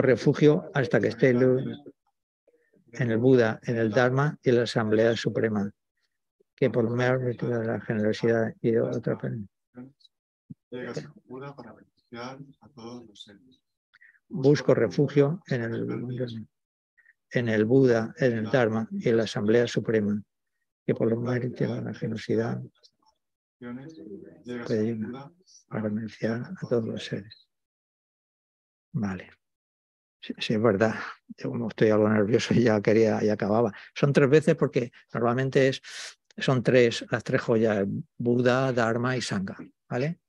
refugio hasta que esté en el Buda, en el Dharma y en la Asamblea Suprema, que por lo virtud de la generosidad y de otra Busco refugio en el, en el Buda, en el Dharma y en la Asamblea Suprema, que por lo méritos de la generosidad puede para beneficiar a todos los seres. Vale. Sí, es verdad. Yo como estoy algo nervioso y ya quería y acababa. Son tres veces porque normalmente es, son tres, las tres joyas, Buda, Dharma y Sangha, ¿vale?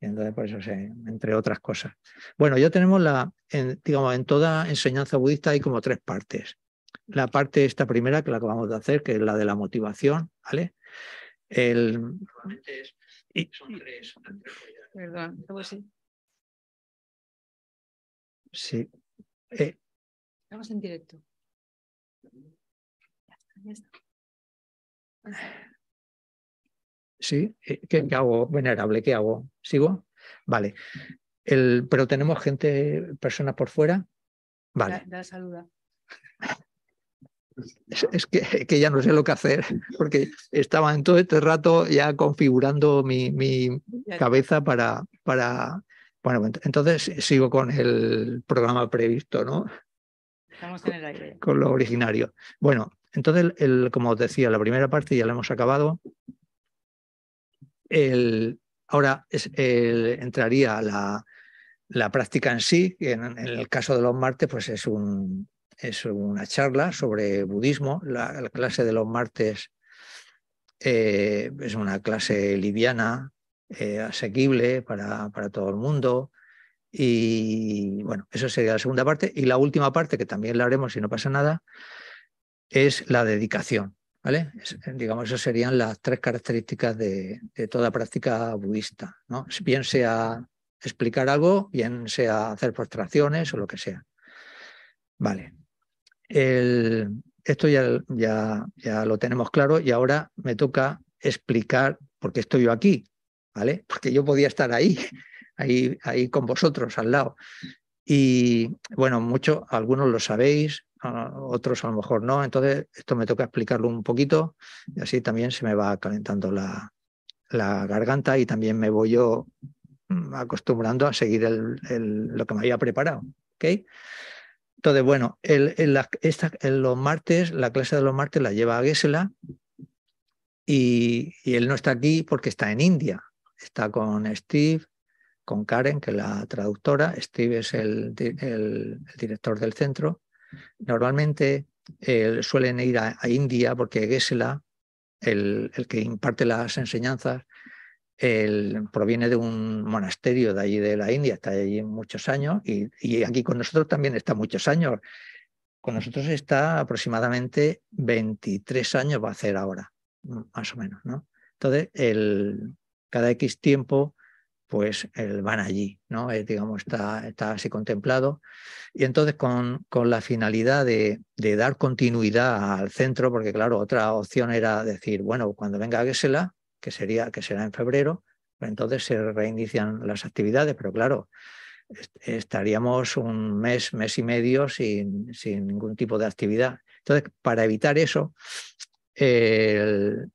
Y entonces, por eso, entre otras cosas. Bueno, ya tenemos la, digamos, en toda enseñanza budista hay como tres partes. La parte esta primera, que la acabamos de hacer, que es la de la motivación, ¿vale? El, y, son tres, Perdón, Sí, eh, Estamos en directo. Sí, eh, ¿Qué, hago? Venerable, ¿qué hago? ¿Sigo? Vale. El, pero tenemos gente, personas por fuera. Vale. Da, saluda. Es, que, que, ya no sé lo que hacer, porque estaba en todo este rato ya configurando mi, mi cabeza para, para, bueno, entonces sigo con el programa previsto, ¿no? Estamos en el aire. Con lo originario. Bueno, entonces, el, como os decía, la primera parte ya la hemos acabado. El, ahora entraría la, la, práctica en sí, que en, el caso de los martes, pues es, un, es una charla sobre budismo. La, clase de los martes eh, es una clase liviana, eh, asequible para, para, todo el mundo. Y bueno, eso sería la segunda parte. Y la última parte, que también la haremos si no pasa nada, es la dedicación. ¿Vale? digamos, esas serían las tres características de, toda práctica budista. ¿no? Bien sea explicar algo, bien sea hacer prostraciones o lo que sea. Vale. El, esto ya, ya, ya lo tenemos claro y ahora me toca explicar por qué estoy yo aquí. ¿Vale? Porque yo podía estar ahí, ahí, ahí con vosotros al lado. Y bueno, muchos, algunos lo sabéis, otros a lo mejor no, entonces esto me toca explicarlo un poquito y así también se me va calentando la, garganta y también me voy yo mm, acostumbrando a seguir lo que me había preparado. ¿okay? Entonces, bueno, el, los martes, la clase de los martes la lleva a Gesela y, él no está aquí porque está en India está con Steve, con Karen, que es la traductora. Steve es el, director del centro. Normalmente suelen ir a, India porque Gesela, el, que imparte las enseñanzas, proviene de un monasterio de allí de la India, está allí muchos años y, y, aquí con nosotros también está muchos años. Con nosotros está aproximadamente 23 años, va a hacer ahora, más o menos. ¿no? Entonces, el, cada X tiempo pues van allí, ¿no? Digamos, está, está, así contemplado. Y entonces con, con la finalidad de, de, dar continuidad al centro, porque claro, otra opción era decir, bueno, cuando venga Gesela, que, sería, que será en febrero, pues entonces se reinician las actividades, pero claro, estaríamos un mes, mes y medio sin, sin ningún tipo de actividad. Entonces, para evitar eso, el,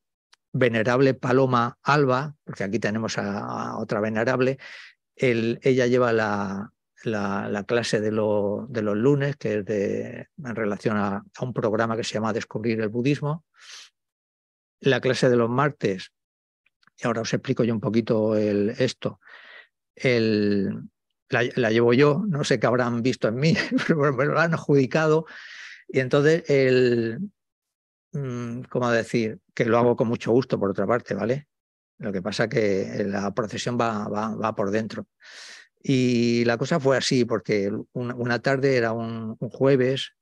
venerable Paloma Alba, porque aquí tenemos a, otra venerable, ella lleva la, la, clase de, de, los lunes, que es de, en relación a, un programa que se llama Descubrir el Budismo. La clase de los martes, y ahora os explico yo un poquito el, esto, el, la, la, llevo yo, no sé qué habrán visto en mí, pero me lo han adjudicado. Y entonces el, ¿cómo decir? Que lo hago con mucho gusto, por otra parte, ¿vale? Lo que pasa que la procesión va, va, va por dentro. Y la cosa fue así, porque una, tarde era un, jueves,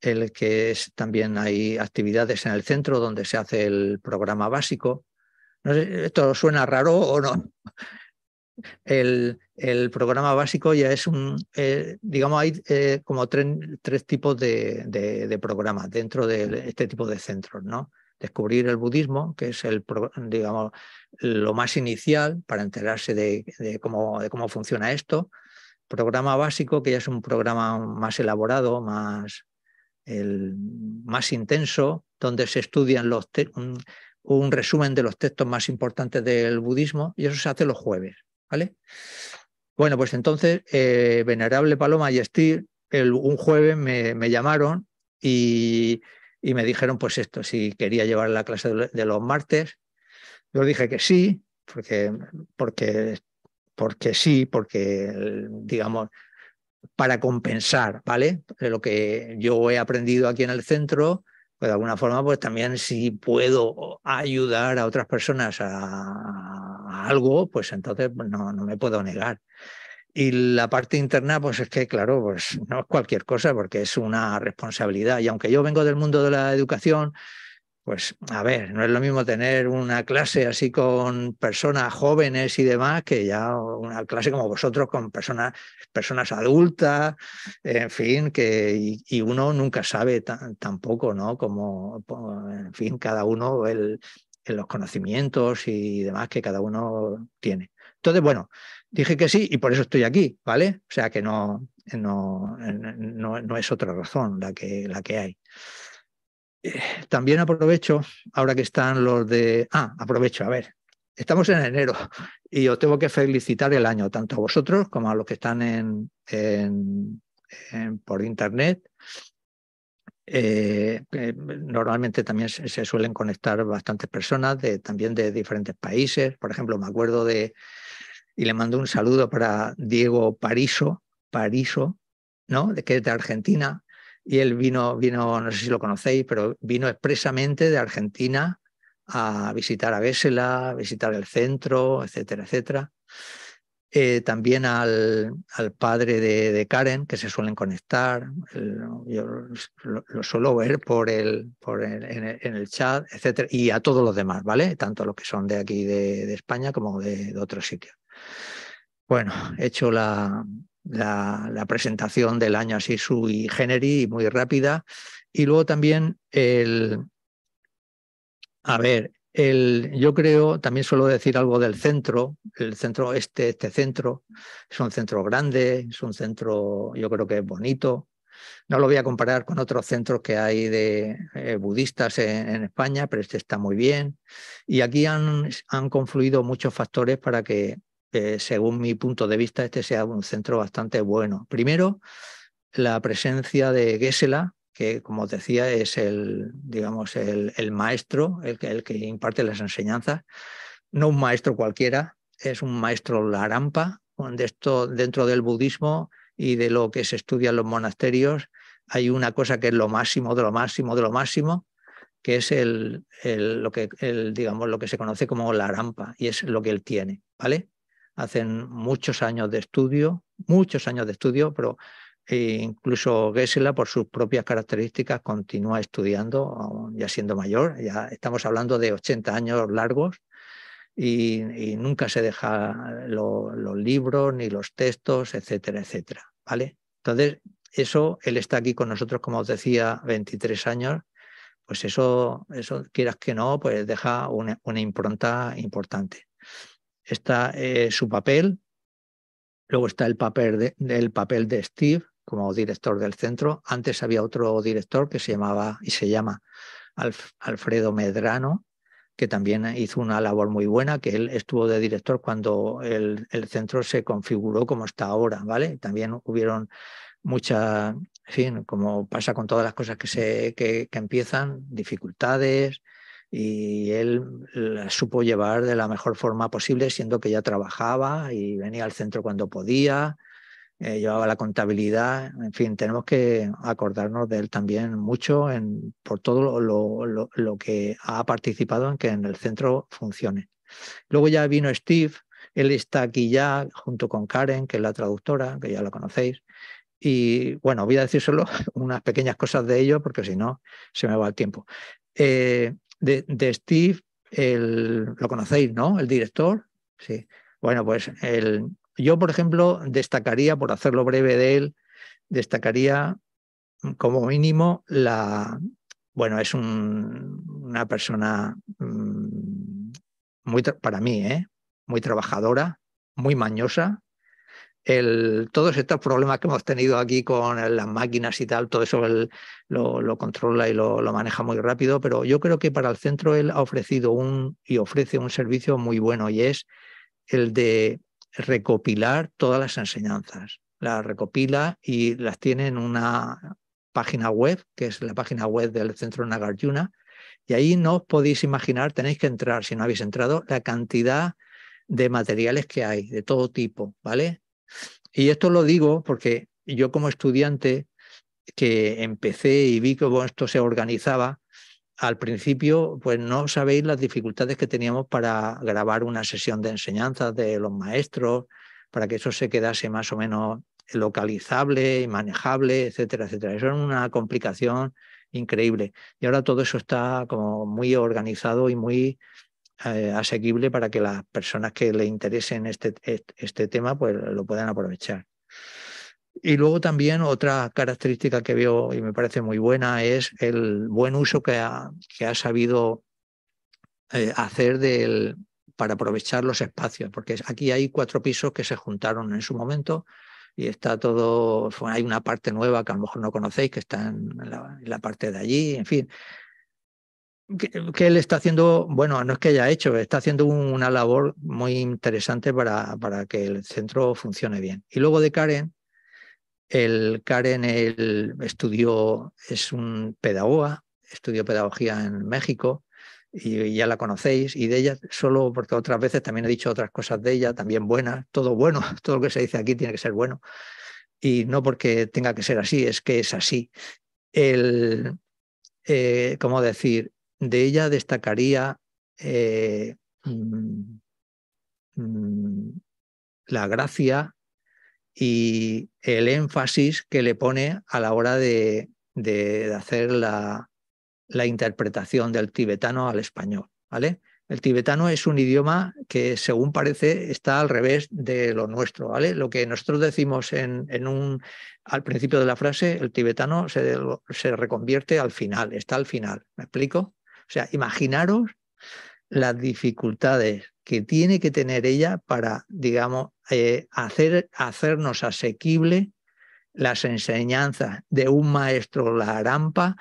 el que es, también hay actividades en el centro donde se hace el programa básico. No ¿esto suena raro o no? El, el programa básico ya es un, eh, digamos, hay eh, como tres, tres tipos de, de, programas dentro de este tipo de centros, ¿no? Descubrir el budismo, que es el, digamos, lo más inicial para enterarse de, cómo, de cómo funciona esto. programa básico, que ya es un programa más elaborado, más, el, más intenso, donde se estudian los un, un, resumen de los textos más importantes del budismo, y eso se hace los jueves. ¿vale? Bueno, pues entonces, eh, Venerable Paloma y el, un jueves me, llamaron y, me dijeron, pues esto, si quería llevar la clase de, de los martes. Yo dije que sí, porque, porque, porque sí, porque, digamos, para compensar, ¿vale? Lo que yo he aprendido aquí en el centro, pues de alguna forma, pues también si puedo ayudar a otras personas a, algo, pues entonces pues no, no me puedo negar. Y la parte interna, pues es que, claro, pues no es cualquier cosa, porque es una responsabilidad. Y aunque yo vengo del mundo de la educación, pues a ver, no es lo mismo tener una clase así con personas jóvenes y demás que ya una clase como vosotros con personas, personas adultas, en fin, que y, uno nunca sabe tampoco, ¿no? Como, en fin, cada uno el, los conocimientos y demás que cada uno tiene. Entonces, bueno, dije que sí y por eso estoy aquí, ¿vale? O sea que no, no, no, no es otra razón la que, la que hay. Eh, también aprovecho, ahora que están los de... Ah, aprovecho, a ver, estamos en enero y os tengo que felicitar el año, tanto a vosotros como a los que están en, en, por internet. Eh, normalmente también se, suelen conectar bastantes personas, de, también de diferentes países. Por ejemplo, me acuerdo de, y le mando un saludo para Diego Pariso, Pariso, ¿no? De, que es de Argentina, y él vino, vino, no sé si lo conocéis, pero vino expresamente de Argentina a visitar a Gésela, a visitar el centro, etcétera, etcétera. Eh, también al, al padre de, Karen, que se suelen conectar. Yo lo, lo, suelo ver por el, por el, en, el, chat, etcétera, y a todos los demás, ¿vale? Tanto los que son de aquí de, España como de, otros sitios. Bueno, he hecho la, la, la, presentación del año así sui generis y muy rápida. Y luego también el, a ver, el, yo creo, también suelo decir algo del centro, el centro, este, este centro, es un centro grande, es un centro, yo creo que es bonito. No lo voy a comparar con otros centros que hay de eh, budistas en, España, pero este está muy bien. Y aquí han, han confluido muchos factores para que eh, según mi punto de vista, este sea un centro bastante bueno. Primero, la presencia de Gesela, que como os decía es el, digamos, el, maestro, el que, el que, imparte las enseñanzas, no un maestro cualquiera, es un maestro larampa, donde esto dentro del budismo y de lo que se estudia en los monasterios hay una cosa que es lo máximo de lo máximo de lo máximo, que es el, el lo que el, digamos lo que se conoce como la rampa y es lo que él tiene, ¿vale? hacen muchos años de estudio, muchos años de estudio, pero eh, incluso Gesela, por sus propias características, continúa estudiando, ya siendo mayor, ya estamos hablando de 80 años largos, y, nunca se deja lo, los libros ni los textos, etcétera, etcétera. ¿vale? Entonces, eso, él está aquí con nosotros, como os decía, 23 años, pues eso, eso quieras que no, pues deja una, una impronta importante está eh, su papel, luego está el papel, de, el papel de Steve como director del centro. Antes había otro director que se llamaba y se llama Alf, Alfredo Medrano, que también hizo una labor muy buena, que él estuvo de director cuando el, el centro se configuró como está ahora, ¿vale? También hubieron muchas, en fin, como pasa con todas las cosas que, se, que, que empiezan, dificultades, y él la supo llevar de la mejor forma posible, siendo que ya trabajaba y venía al centro cuando podía, eh, llevaba la contabilidad, en fin, tenemos que acordarnos de él también mucho en, por todo lo, lo, lo, que ha participado en que en el centro funcione. Luego ya vino Steve, él está aquí ya junto con Karen, que es la traductora, que ya la conocéis. Y bueno, voy a decir solo unas pequeñas cosas de ello, porque si no, se me va el tiempo. Eh, de, de Steve, el, lo conocéis, ¿no? El director. Sí. Bueno, pues el, yo, por ejemplo, destacaría, por hacerlo breve de él, destacaría como mínimo la, bueno, es un, una persona mmm, muy, para mí, ¿eh? muy trabajadora, muy mañosa, el, todos estos problemas que hemos tenido aquí con las máquinas y tal, todo eso lo, controla y lo, maneja muy rápido, pero yo creo que para el centro él ha ofrecido un y ofrece un servicio muy bueno y es el de recopilar todas las enseñanzas. Las recopila y las tiene en una página web, que es la página web del Centro Nagarjuna, y ahí no os podéis imaginar, tenéis que entrar, si no habéis entrado, la cantidad de materiales que hay, de todo tipo, ¿vale? Y esto lo digo porque yo como estudiante que empecé y vi cómo esto se organizaba, al principio, pues no sabéis las dificultades que teníamos para grabar una sesión de enseñanza de los maestros, para que eso se quedase más o menos localizable y manejable, etcétera, etcétera. Eso era una complicación increíble. Y ahora todo eso está como muy organizado y muy eh, asequible para que las personas que le interesen este, este tema pues lo puedan aprovechar. Y luego también otra característica que veo y me parece muy buena es el buen uso que ha, que ha sabido eh, hacer del, para aprovechar los espacios, porque aquí hay cuatro pisos que se juntaron en su momento y está todo, hay una parte nueva que a lo mejor no conocéis, que está en la, parte de allí, en fin. Que, él está haciendo, bueno, no es que haya hecho, está haciendo una labor muy interesante para, para que el centro funcione bien. Y luego de Karen, el Karen el estudió, es un pedagoga, estudió pedagogía en México, y ya la conocéis, y de ella solo porque otras veces también he dicho otras cosas de ella, también buenas, todo bueno, todo lo que se dice aquí tiene que ser bueno, y no porque tenga que ser así, es que es así. El, eh, ¿cómo decir? De ella destacaría eh, mm, mm, la gracia y el énfasis que le pone a la hora de, de hacer la, la interpretación del tibetano al español. ¿vale? El tibetano es un idioma que, según parece, está al revés de lo nuestro. ¿vale? Lo que nosotros decimos en, en un, al principio de la frase, el tibetano se, se reconvierte al final, está al final. ¿Me explico? O sea, imaginaros las dificultades que tiene que tener ella para, digamos, eh, hacer, hacernos asequible las enseñanzas de un maestro la arampa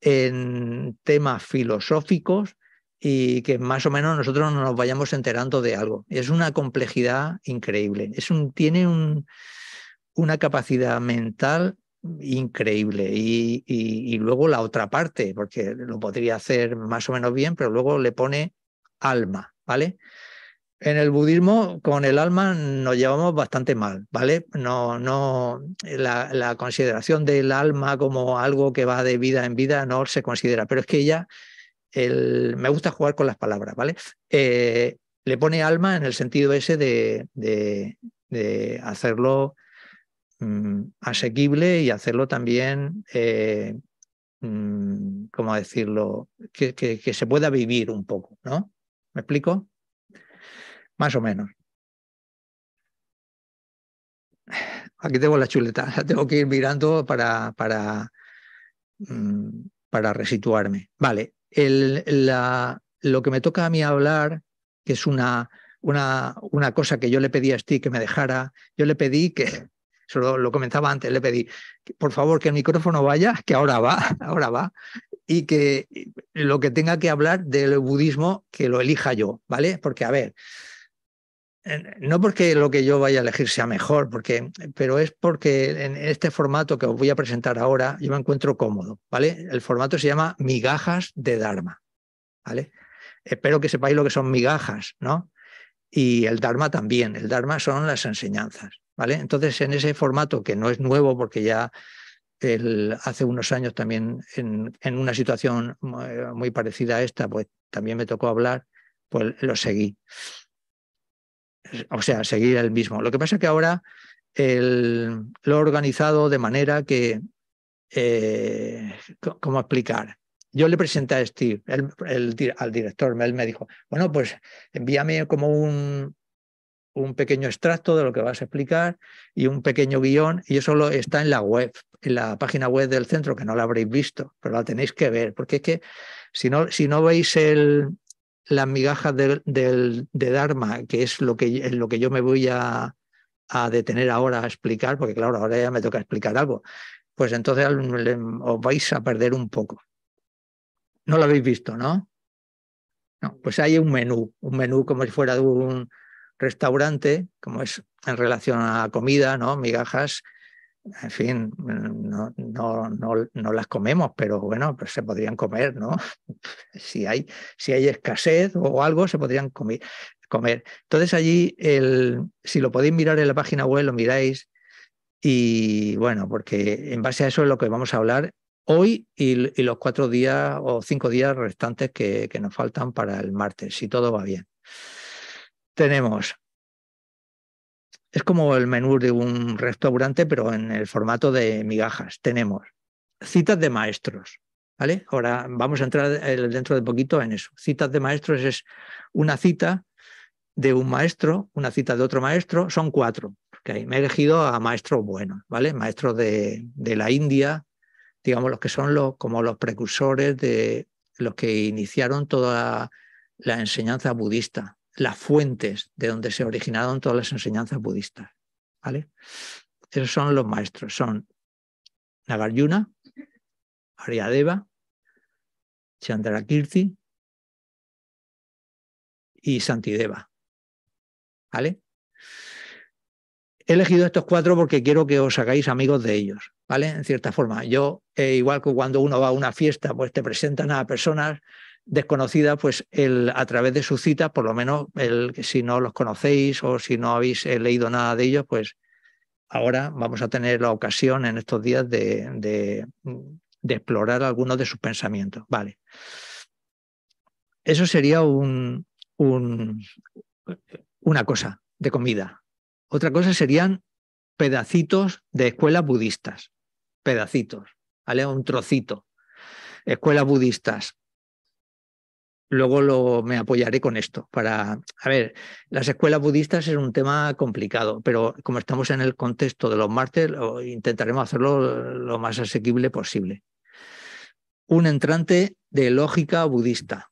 en temas filosóficos y que más o menos nosotros nos vayamos enterando de algo. Es una complejidad increíble. Es un, tiene un, una capacidad mental increíble. Y, y, luego la otra parte, porque lo podría hacer más o menos bien, pero luego le pone alma, ¿vale? En el budismo, con el alma nos llevamos bastante mal, ¿vale? No, no, la, consideración del alma como algo que va de vida en vida no se considera, pero es que ella, el, me gusta jugar con las palabras, ¿vale? Eh, le pone alma en el sentido ese de, de, hacerlo mm, asequible y hacerlo también, eh, mm, ¿cómo decirlo? Que, que se pueda vivir un poco, ¿no? ¿Me explico? Más o menos. Aquí tengo la chuleta, la tengo que ir mirando para, para, mm, para resituarme. Vale, el, la, lo que me toca a mí hablar, que es una, una, una cosa que yo le pedí a Steve que me dejara, yo le pedí que, solo lo comenzaba antes, le pedí, por favor, que el micrófono vaya, que ahora va, ahora va, y que lo que tenga que hablar del budismo, que lo elija yo, ¿vale? Porque, a ver, no porque lo que yo vaya a elegir sea mejor, porque, pero es porque en este formato que os voy a presentar ahora yo me encuentro cómodo, ¿vale? El formato se llama migajas de Dharma, ¿vale? Espero que sepáis lo que son migajas, ¿no? Y el Dharma también, el Dharma son las enseñanzas, ¿vale? Entonces, en ese formato que no es nuevo porque ya hace unos años también en, en una situación muy parecida a esta, pues también me tocó hablar, pues lo seguí o sea, seguir el mismo. Lo que pasa es que ahora el, lo he organizado de manera que, eh, ¿cómo explicar? Yo le presenté a Steve, al director, él me dijo, bueno, pues envíame como un, un pequeño extracto de lo que vas a explicar y un pequeño guion, y eso lo, está en la web, en la página web del centro, que no la habréis visto, pero la tenéis que ver, porque es que si no, si no veis el, las migajas de, Dharma, que es lo que, en lo que yo me voy a, detener ahora a explicar, porque claro, ahora ya me toca explicar algo, pues entonces os vais a perder un poco. No lo habéis visto, ¿no? No, pues hay un menú, un menú como si fuera de un restaurante, como es en relación a comida, ¿no? Migajas, en fin, no, no, no, las comemos, pero bueno, pues se podrían comer, ¿no? Si hay, si hay escasez o algo, se podrían comer. comer. Entonces allí, el, si lo podéis mirar en la página web, lo miráis. Y bueno, porque en base a eso es lo que vamos a hablar hoy y, los cuatro días o cinco días restantes que, que nos faltan para el martes, si todo va bien. Tenemos es como el menú de un restaurante, pero en el formato de migajas. Tenemos citas de maestros. ¿vale? Ahora vamos a entrar dentro de poquito en eso. Citas de maestros es una cita de un maestro, una cita de otro maestro, son cuatro. Me he elegido a maestros buenos, ¿vale? Maestros de, de la India, digamos los que son los, como los precursores de los que iniciaron toda la enseñanza budista las fuentes de donde se originaron todas las enseñanzas budistas. ¿vale? Esos son los maestros, son Nagarjuna, Aryadeva, Chandrakirti y Santideva. ¿Vale? He elegido estos cuatro porque quiero que os hagáis amigos de ellos, ¿vale? En cierta forma. Yo, eh, igual que cuando uno va a una fiesta, pues te presentan a personas desconocida, pues el, a través de su cita, por lo menos el, si no los conocéis o si no habéis eh, leído nada de ellos, pues ahora vamos a tener la ocasión en estos días de, de, de explorar algunos de sus pensamientos. Vale. Eso sería un, un, una cosa de comida. Otra cosa serían pedacitos de escuelas budistas. Pedacitos, ¿vale? Un trocito. Escuelas budistas luego me apoyaré con esto. Para, a ver, las escuelas budistas es un tema complicado, pero como estamos en el contexto de los martes, intentaremos hacerlo lo más asequible posible. Un entrante de lógica budista.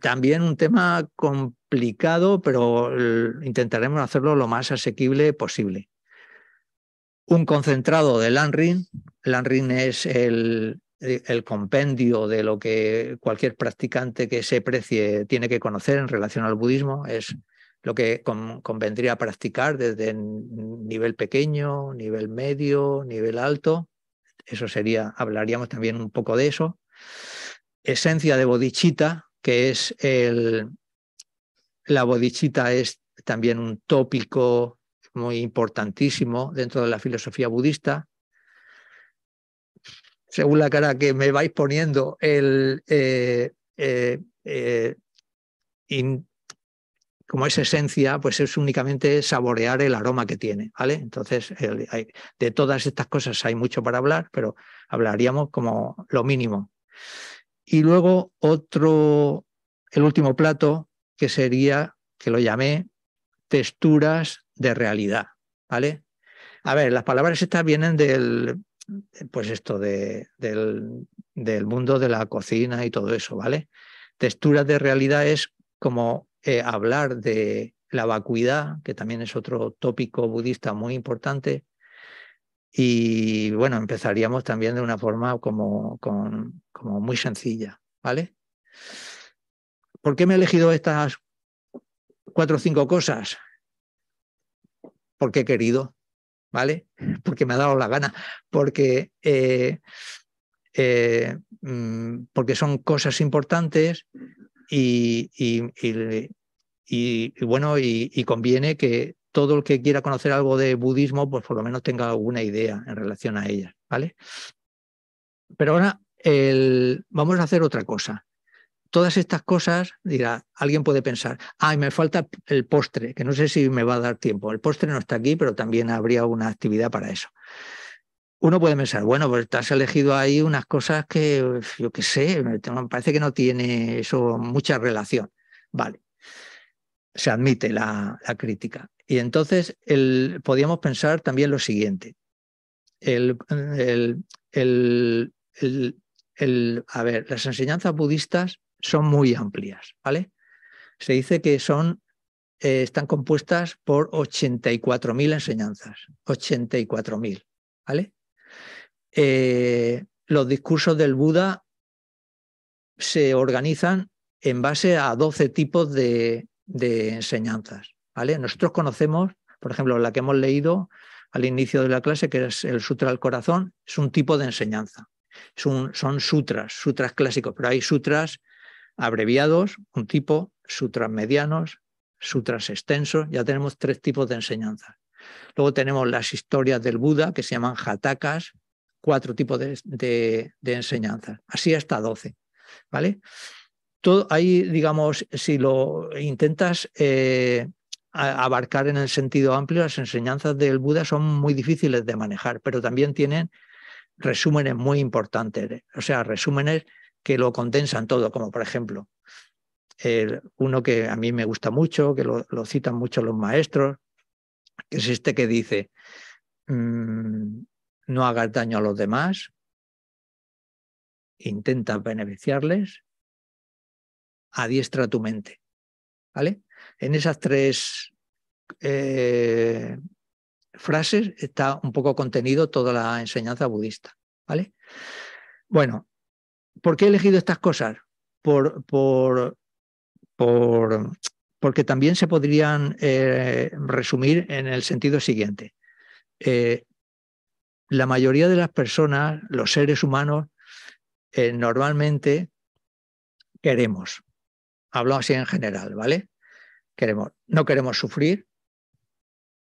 También un tema complicado, pero intentaremos hacerlo lo más asequible posible. Un concentrado de Lanrin. Lanrin es el, el compendio de lo que cualquier practicante que se precie tiene que conocer en relación al budismo, es lo que convendría practicar desde nivel pequeño, nivel medio, nivel alto. Eso sería, hablaríamos también un poco de eso. Esencia de bodhicitta, que es el, la bodhicitta es también un tópico muy importantísimo dentro de la filosofía budista según la cara que me vais poniendo, el, eh, eh, eh, como es esencia, pues es únicamente saborear el aroma que tiene, ¿vale? Entonces, de todas estas cosas hay mucho para hablar, pero hablaríamos como lo mínimo. Y luego otro, el último plato, que sería, que lo llamé texturas de realidad, ¿vale? A ver, las palabras estas vienen del, pues esto de, del, del, mundo de la cocina y todo eso, ¿vale? Texturas de realidad es como eh, hablar de la vacuidad, que también es otro tópico budista muy importante. Y bueno, empezaríamos también de una forma como, con, como muy sencilla, ¿vale? ¿Por qué me he elegido estas cuatro o cinco cosas? Porque he querido, ¿vale? Porque me ha dado la gana, porque, eh, eh, mm, porque son cosas importantes y, y, bueno, y, conviene que todo el que quiera conocer algo de budismo, pues por lo menos tenga alguna idea en relación a ellas, ¿vale? Pero ahora el, vamos a hacer otra cosa todas estas cosas, dirá, alguien puede pensar, ay, me falta el postre, que no sé si me va a dar tiempo. El postre no está aquí, pero también habría una actividad para eso. Uno puede pensar, bueno, pues te has elegido ahí unas cosas que, yo qué sé, me parece que no tiene eso mucha relación. Vale, se admite la, crítica. Y entonces el, podríamos pensar también lo siguiente. el, el, el, a ver, las enseñanzas budistas son muy amplias, ¿vale? Se dice que son eh, están compuestas por 84.000 enseñanzas. 84.000, ¿vale? Eh, los discursos del Buda se organizan en base a 12 tipos de, enseñanzas, ¿vale? Nosotros conocemos, por ejemplo, la que hemos leído al inicio de la clase, que es el Sutra del Corazón, es un tipo de enseñanza. Son, son sutras, sutras clásicos, pero hay sutras abreviados, un tipo, sutras medianos, sutras extensos, ya tenemos tres tipos de enseñanzas. Luego tenemos las historias del Buda, que se llaman jatakas, cuatro tipos de, enseñanzas, así hasta doce. ¿vale? Ahí, digamos, si lo intentas eh, abarcar en el sentido amplio, las enseñanzas del Buda son muy difíciles de manejar, pero también tienen resúmenes muy importantes, o sea, resúmenes que lo condensan todo, como por ejemplo, uno que a mí me gusta mucho, que lo, citan mucho los maestros, que es este que dice, mm, no hagas daño a los demás, intenta beneficiarles, adiestra tu mente. ¿Vale? En esas tres eh, frases está un poco contenido toda la enseñanza budista. ¿Vale? Bueno, ¿por qué he elegido estas cosas? Por, por, por, porque también se podrían eh, resumir en el sentido siguiente. Eh, la mayoría de las personas, los seres humanos, normalmente queremos, hablo así en general, ¿vale? Queremos, no queremos sufrir,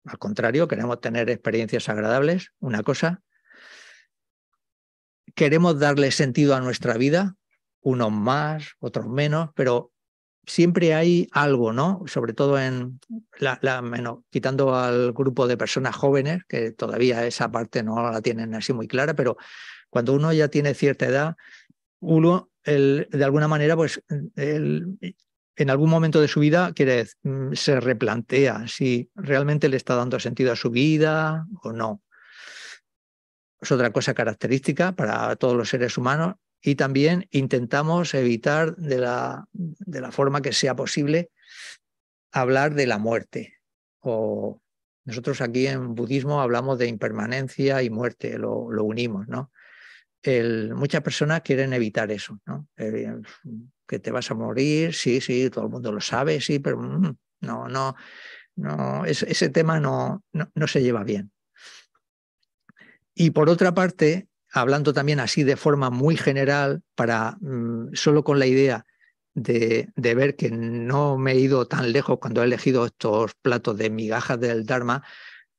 al contrario, queremos tener experiencias agradables, una cosa. Queremos darle sentido a nuestra vida, unos más, otros menos, pero siempre hay algo, ¿no? Sobre todo en la, quitando al grupo de personas jóvenes, que todavía esa parte no la tienen así muy clara, pero cuando uno ya tiene cierta edad, uno de alguna manera, pues en algún momento de su vida quiere, mm, se replantea si realmente le está dando sentido a su vida o no. Es otra cosa característica para todos los seres humanos y también intentamos evitar de la, forma que sea posible hablar de la muerte. O nosotros aquí en budismo hablamos de impermanencia y muerte, lo, unimos, ¿no? muchas personas quieren evitar eso, ¿no? Eh, que te vas a morir, sí, sí, todo el mundo lo sabe, sí, pero mm, no, no, no, ese, tema no, no, se lleva bien. Y por otra parte, hablando también así de forma muy general, para mm, solo con la idea de, ver que no me he ido tan lejos cuando he elegido estos platos de migajas del Dharma,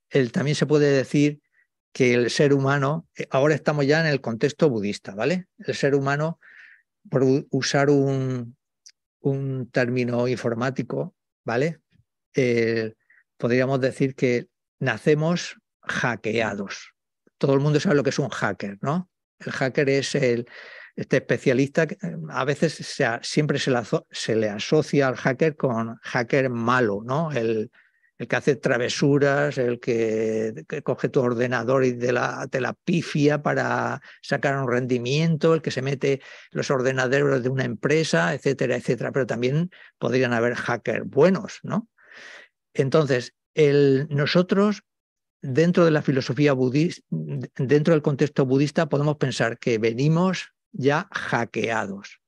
él también se puede decir que el ser humano, eh, ahora estamos ya en el contexto budista, ¿vale? El ser humano, por usar un, término informático, ¿vale? Podríamos decir que nacemos hackeados. Todo el mundo sabe lo que es un hacker, ¿no? El hacker es el, este especialista, a veces siempre se, se, le asocia al hacker con hacker malo, ¿no? El, el que hace travesuras, el que, coge tu ordenador y te la, la, pifia para sacar un rendimiento, el que se mete los ordenadores de una empresa, etcétera, etcétera. Pero también podrían haber hackers buenos, ¿no? Entonces, el, nosotros, dentro de la filosofía budista, dentro del contexto budista, podemos pensar que venimos ya hackeados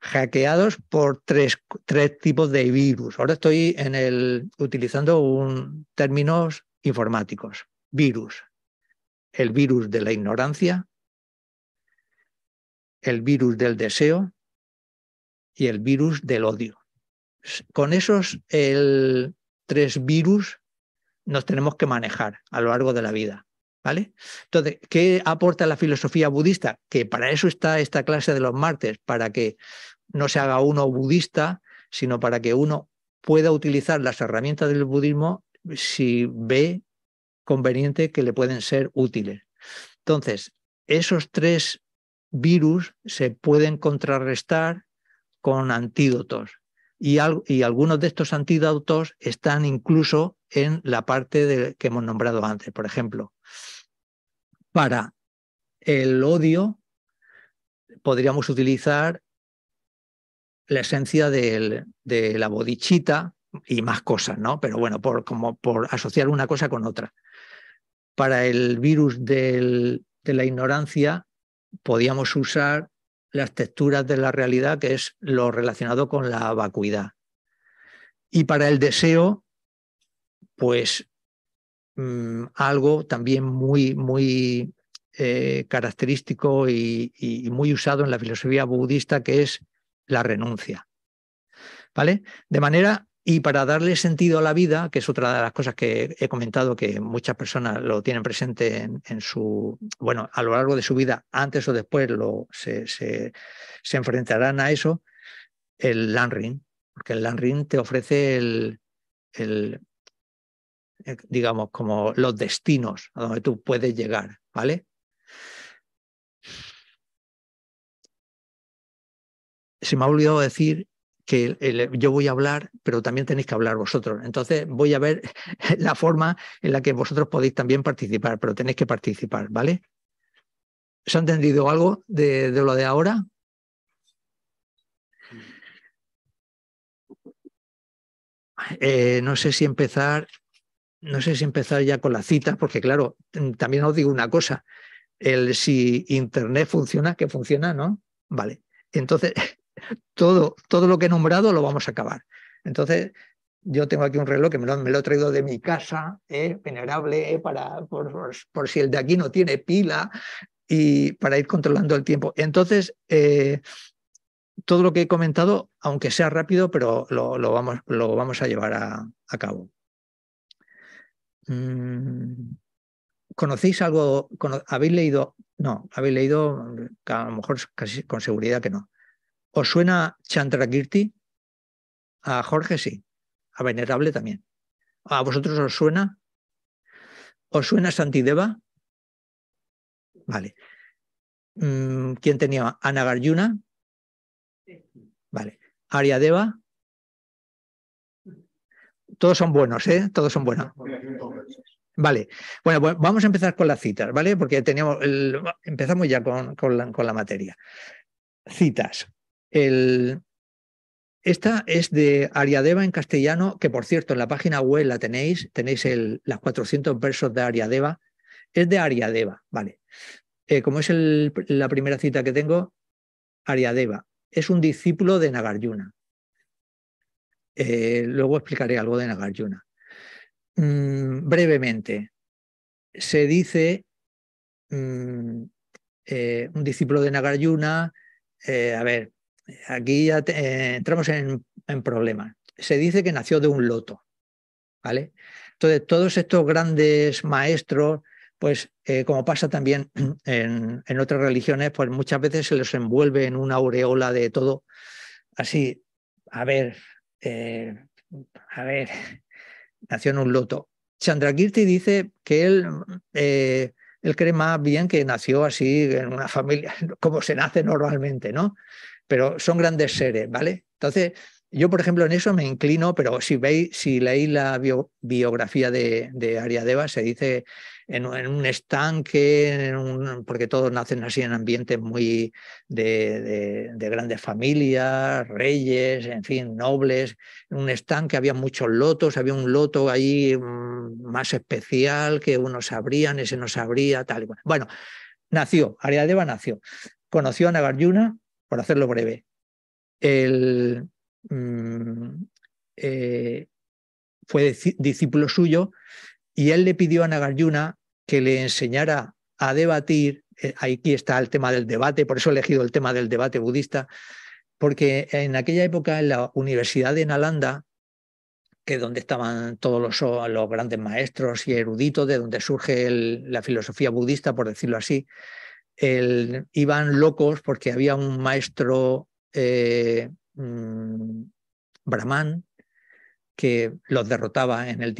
hackeados por tres, tres, tipos de virus. Ahora estoy en el, utilizando un, términos informáticos. Virus. El virus de la ignorancia, el virus del deseo y el virus del odio. Con esos el, tres virus nos tenemos que manejar a lo largo de la vida. ¿Vale? Entonces, ¿qué aporta la filosofía budista? Que para eso está esta clase de los martes, para que no se haga uno budista, sino para que uno pueda utilizar las herramientas del budismo si ve conveniente que le pueden ser útiles. Entonces, esos tres virus se pueden contrarrestar con antídotos y, y algunos de estos antídotos están incluso en la parte que hemos nombrado antes. Por ejemplo, para el odio podríamos utilizar la esencia de la bodichita, y más cosas, ¿no? Pero bueno, por, como por asociar una cosa con otra. Para el virus de la ignorancia podíamos usar las texturas de la realidad, que es lo relacionado con la vacuidad. Y para el deseo, pues mm, algo también muy, muy eh, característico y, muy usado en la filosofía budista, que es la renuncia. ¿Vale? De manera, y para darle sentido a la vida, que es otra de las cosas que he comentado que muchas personas lo tienen presente en, su, bueno, a lo largo de su vida, antes o después lo, se, se, enfrentarán a eso, el Landring, porque el Landring te ofrece el, el, eh, digamos, como los destinos a donde tú puedes llegar, ¿vale? Se me ha olvidado decir que yo voy a hablar, pero también tenéis que hablar vosotros. Entonces voy a ver la forma en la que vosotros podéis también participar, pero tenéis que participar, ¿vale? ¿Se ha entendido algo de, lo de ahora? Eh, no sé si empezar, no sé si empezar ya con las citas, porque claro, también os digo una cosa, el si Internet funciona, que funciona, ¿no? Vale. Entonces, todo, todo lo que he nombrado lo vamos a acabar. Entonces, yo tengo aquí un reloj que me lo, he traído de mi casa, ¿eh? venerable, ¿eh? para, por, por, si el de aquí no tiene pila y para ir controlando el tiempo. Entonces, eh, todo lo que he comentado, aunque sea rápido, pero lo, vamos, lo vamos, a llevar a cabo. Mm. ¿Conocéis algo? ¿Habéis leído? No, habéis leído, a lo mejor casi con seguridad que no. ¿Os suena Chandrakirti? A Jorge sí, a Venerable también. ¿A vosotros os suena? ¿Os suena Santideva? Vale. Mm, ¿Quién tenía? Anagarjuna. Vale. Ariadeva. Todos son buenos, ¿eh? Todos son buenos. Vale, bueno, pues vamos a empezar con las citas, ¿vale? Porque teníamos empezamos ya con, con, la, materia. Citas. El, esta es de Ariadeva en castellano, que por cierto en la página web la tenéis, tenéis el, las 400 versos de Ariadeva. Es de Ariadeva, ¿vale? Eh, como es la primera cita que tengo, Ariadeva es un discípulo de Nagarjuna. Eh, luego explicaré algo de Nagarjuna. Mm, brevemente, se dice mm, eh, un discípulo de Nagarjuna, eh, a ver, aquí ya eh, entramos en, problemas. Se dice que nació de un loto, ¿vale? Entonces, todos estos grandes maestros, pues como pasa también en, en, otras religiones, pues muchas veces se los envuelve en una aureola de todo, así, a ver, a ver, nació en un loto. Chandrakirti dice que él, eh, él cree más bien que nació así en una familia, como se nace normalmente, ¿no? Pero son grandes seres, ¿vale? Entonces, yo, por ejemplo, en eso me inclino, pero si veis, si leéis la biografía de, de Ariadeva, se dice en, un estanque, porque todos nacen así en ambientes muy de, grandes familias, reyes, en fin, nobles. En un estanque había muchos lotos, había un loto ahí mm, más especial que unos sabrían, ese no sabría, tal y bueno. Bueno, nació, Ariadeva nació. Conoció a Nagarjuna, por hacerlo breve. El, Mm, eh, fue discípulo suyo y él le pidió a Nagarjuna que le enseñara a debatir, eh, aquí está el tema del debate, por eso he elegido el tema del debate budista, porque en aquella época en la Universidad de Nalanda, que es donde estaban todos los, grandes maestros y eruditos, de donde surge la filosofía budista, por decirlo así, iban locos porque había un maestro eh, Mm, Brahman que los derrotaba en el,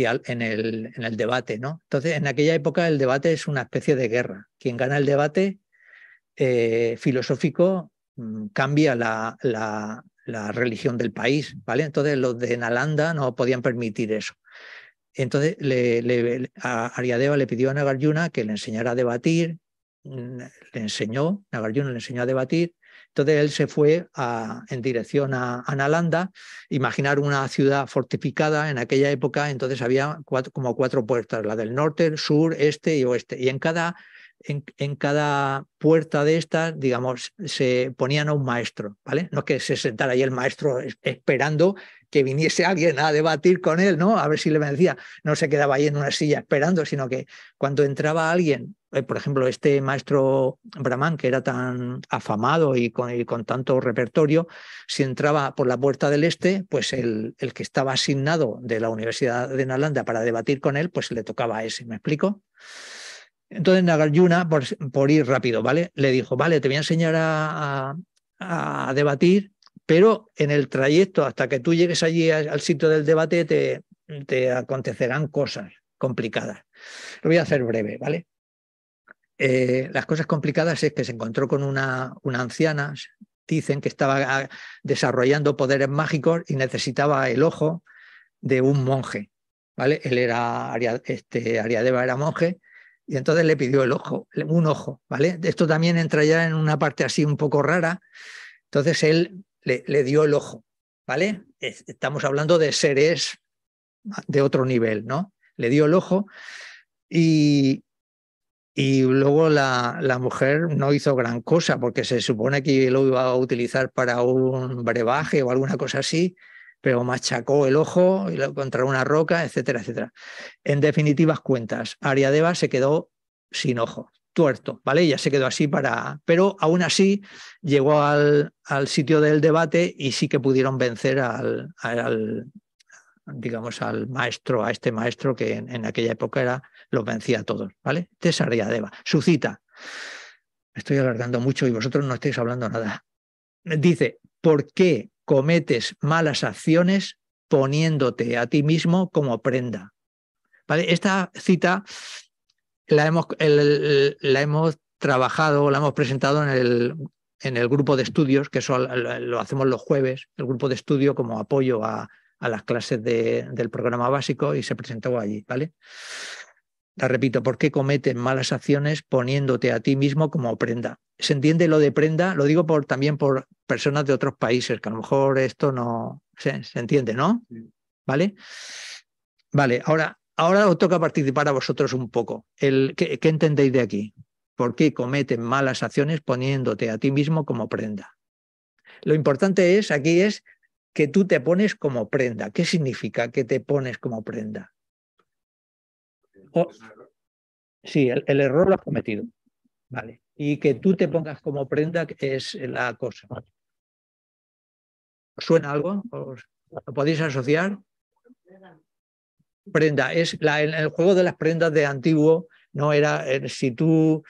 debate. ¿no? Entonces, en aquella época el debate es una especie de guerra. Quien gana el debate eh, filosófico mm, cambia la, religión del país. ¿vale? Entonces, los de Nalanda no podían permitir eso. Entonces, le, Ariadeva le pidió a Nagarjuna que le enseñara a debatir, mm, le enseñó, Nagarjuna le enseñó a debatir, Entonces él se fue en dirección a, Nalanda, imaginar una ciudad fortificada en aquella época, entonces había como cuatro puertas, la del norte, sur, este y oeste, y en cada en, cada puerta de estas, digamos, se ponían a un maestro, ¿vale? No que se sentara ahí el maestro esperando que viniese alguien a debatir con él, ¿no? A ver si le vencía. No se quedaba ahí en una silla esperando, sino que cuando entraba alguien, eh, por ejemplo, este maestro Brahman, que era tan afamado y con, tanto repertorio, si entraba por la puerta del este, pues el, que estaba asignado de la Universidad de Nalanda para debatir con él, pues le tocaba a ese, ¿me explico? Entonces Nagarjuna, por, por, ir rápido, ¿vale? Le dijo, vale, te voy a enseñar a, debatir, pero en el trayecto hasta que tú llegues allí al, sitio del debate te, te, acontecerán cosas complicadas. Lo voy a hacer breve, ¿vale? Eh, las cosas complicadas es que se encontró con una, una anciana, dicen que estaba ah, desarrollando poderes mágicos y necesitaba el ojo de un monje, ¿vale? Él era, este, Ariadeva era monje y entonces le pidió el ojo, un ojo, ¿vale? Esto también entra ya en una parte así un poco rara. Entonces él le, dio el ojo, ¿vale? Estamos hablando de seres de otro nivel, ¿no? Le dio el ojo y, y luego la, la, mujer no hizo gran cosa porque se supone que lo iba a utilizar para un brebaje o alguna cosa así pero machacó el ojo contra una roca, etcétera, etcétera. En definitivas cuentas, Ariadeva se quedó sin ojo, tuerto, ¿vale? Ya se quedó así para... Pero aún así llegó al, sitio del debate y sí que pudieron vencer al, al digamos, al maestro, a este maestro que en, aquella época era, los vencía a todos, ¿vale? Este es Ariadeva. Su cita. Estoy alargando mucho y vosotros no estáis hablando nada. Dice, ¿por qué cometes malas acciones poniéndote a ti mismo como prenda. ¿Vale? Esta cita la hemos, la hemos trabajado, la hemos presentado en el, en el grupo de estudios, que eso lo hacemos los jueves, el grupo de estudio como apoyo a, a las clases de, del programa básico y se presentó allí, ¿vale? La repito, ¿por qué cometen malas acciones poniéndote a ti mismo como prenda? Se entiende lo de prenda, lo digo por, también por personas de otros países, que a lo mejor esto no se, entiende, ¿no? ¿Vale? Vale, ahora, ahora os toca participar a vosotros un poco. El, ¿qué, ¿Qué entendéis de aquí? ¿Por qué cometen malas acciones poniéndote a ti mismo como prenda? Lo importante es, aquí es que tú te pones como prenda. ¿Qué significa que te pones como prenda? sí, el, error lo has cometido. Vale. Y que tú te pongas como prenda es la cosa. ¿Os suena algo? ¿Lo podéis asociar? Prenda. Es la, el juego de las prendas de antiguo no era eh, si tú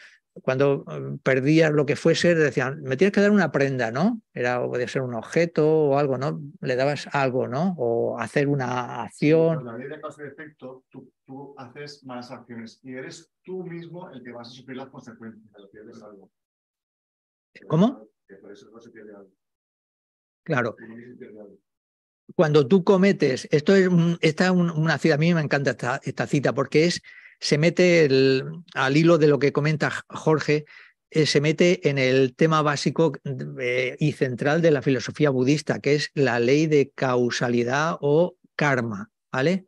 cuando eh, perdías lo que fuese, decían, me tienes que dar una prenda, ¿no? Era, podía ser un objeto o algo, ¿no? Le dabas algo, ¿no? O hacer una acción. la ley de causa y efecto, tú, tú, haces malas acciones y eres tú mismo el que vas a sufrir las consecuencias de lo que eres algo. ¿Cómo? Claro. Cuando tú cometes, esto es esta una cita, a mí me encanta esta, cita porque es se mete al hilo de lo que comenta Jorge, eh, se mete en el tema básico y central de la filosofía budista, que es la ley de causalidad o karma, ¿vale?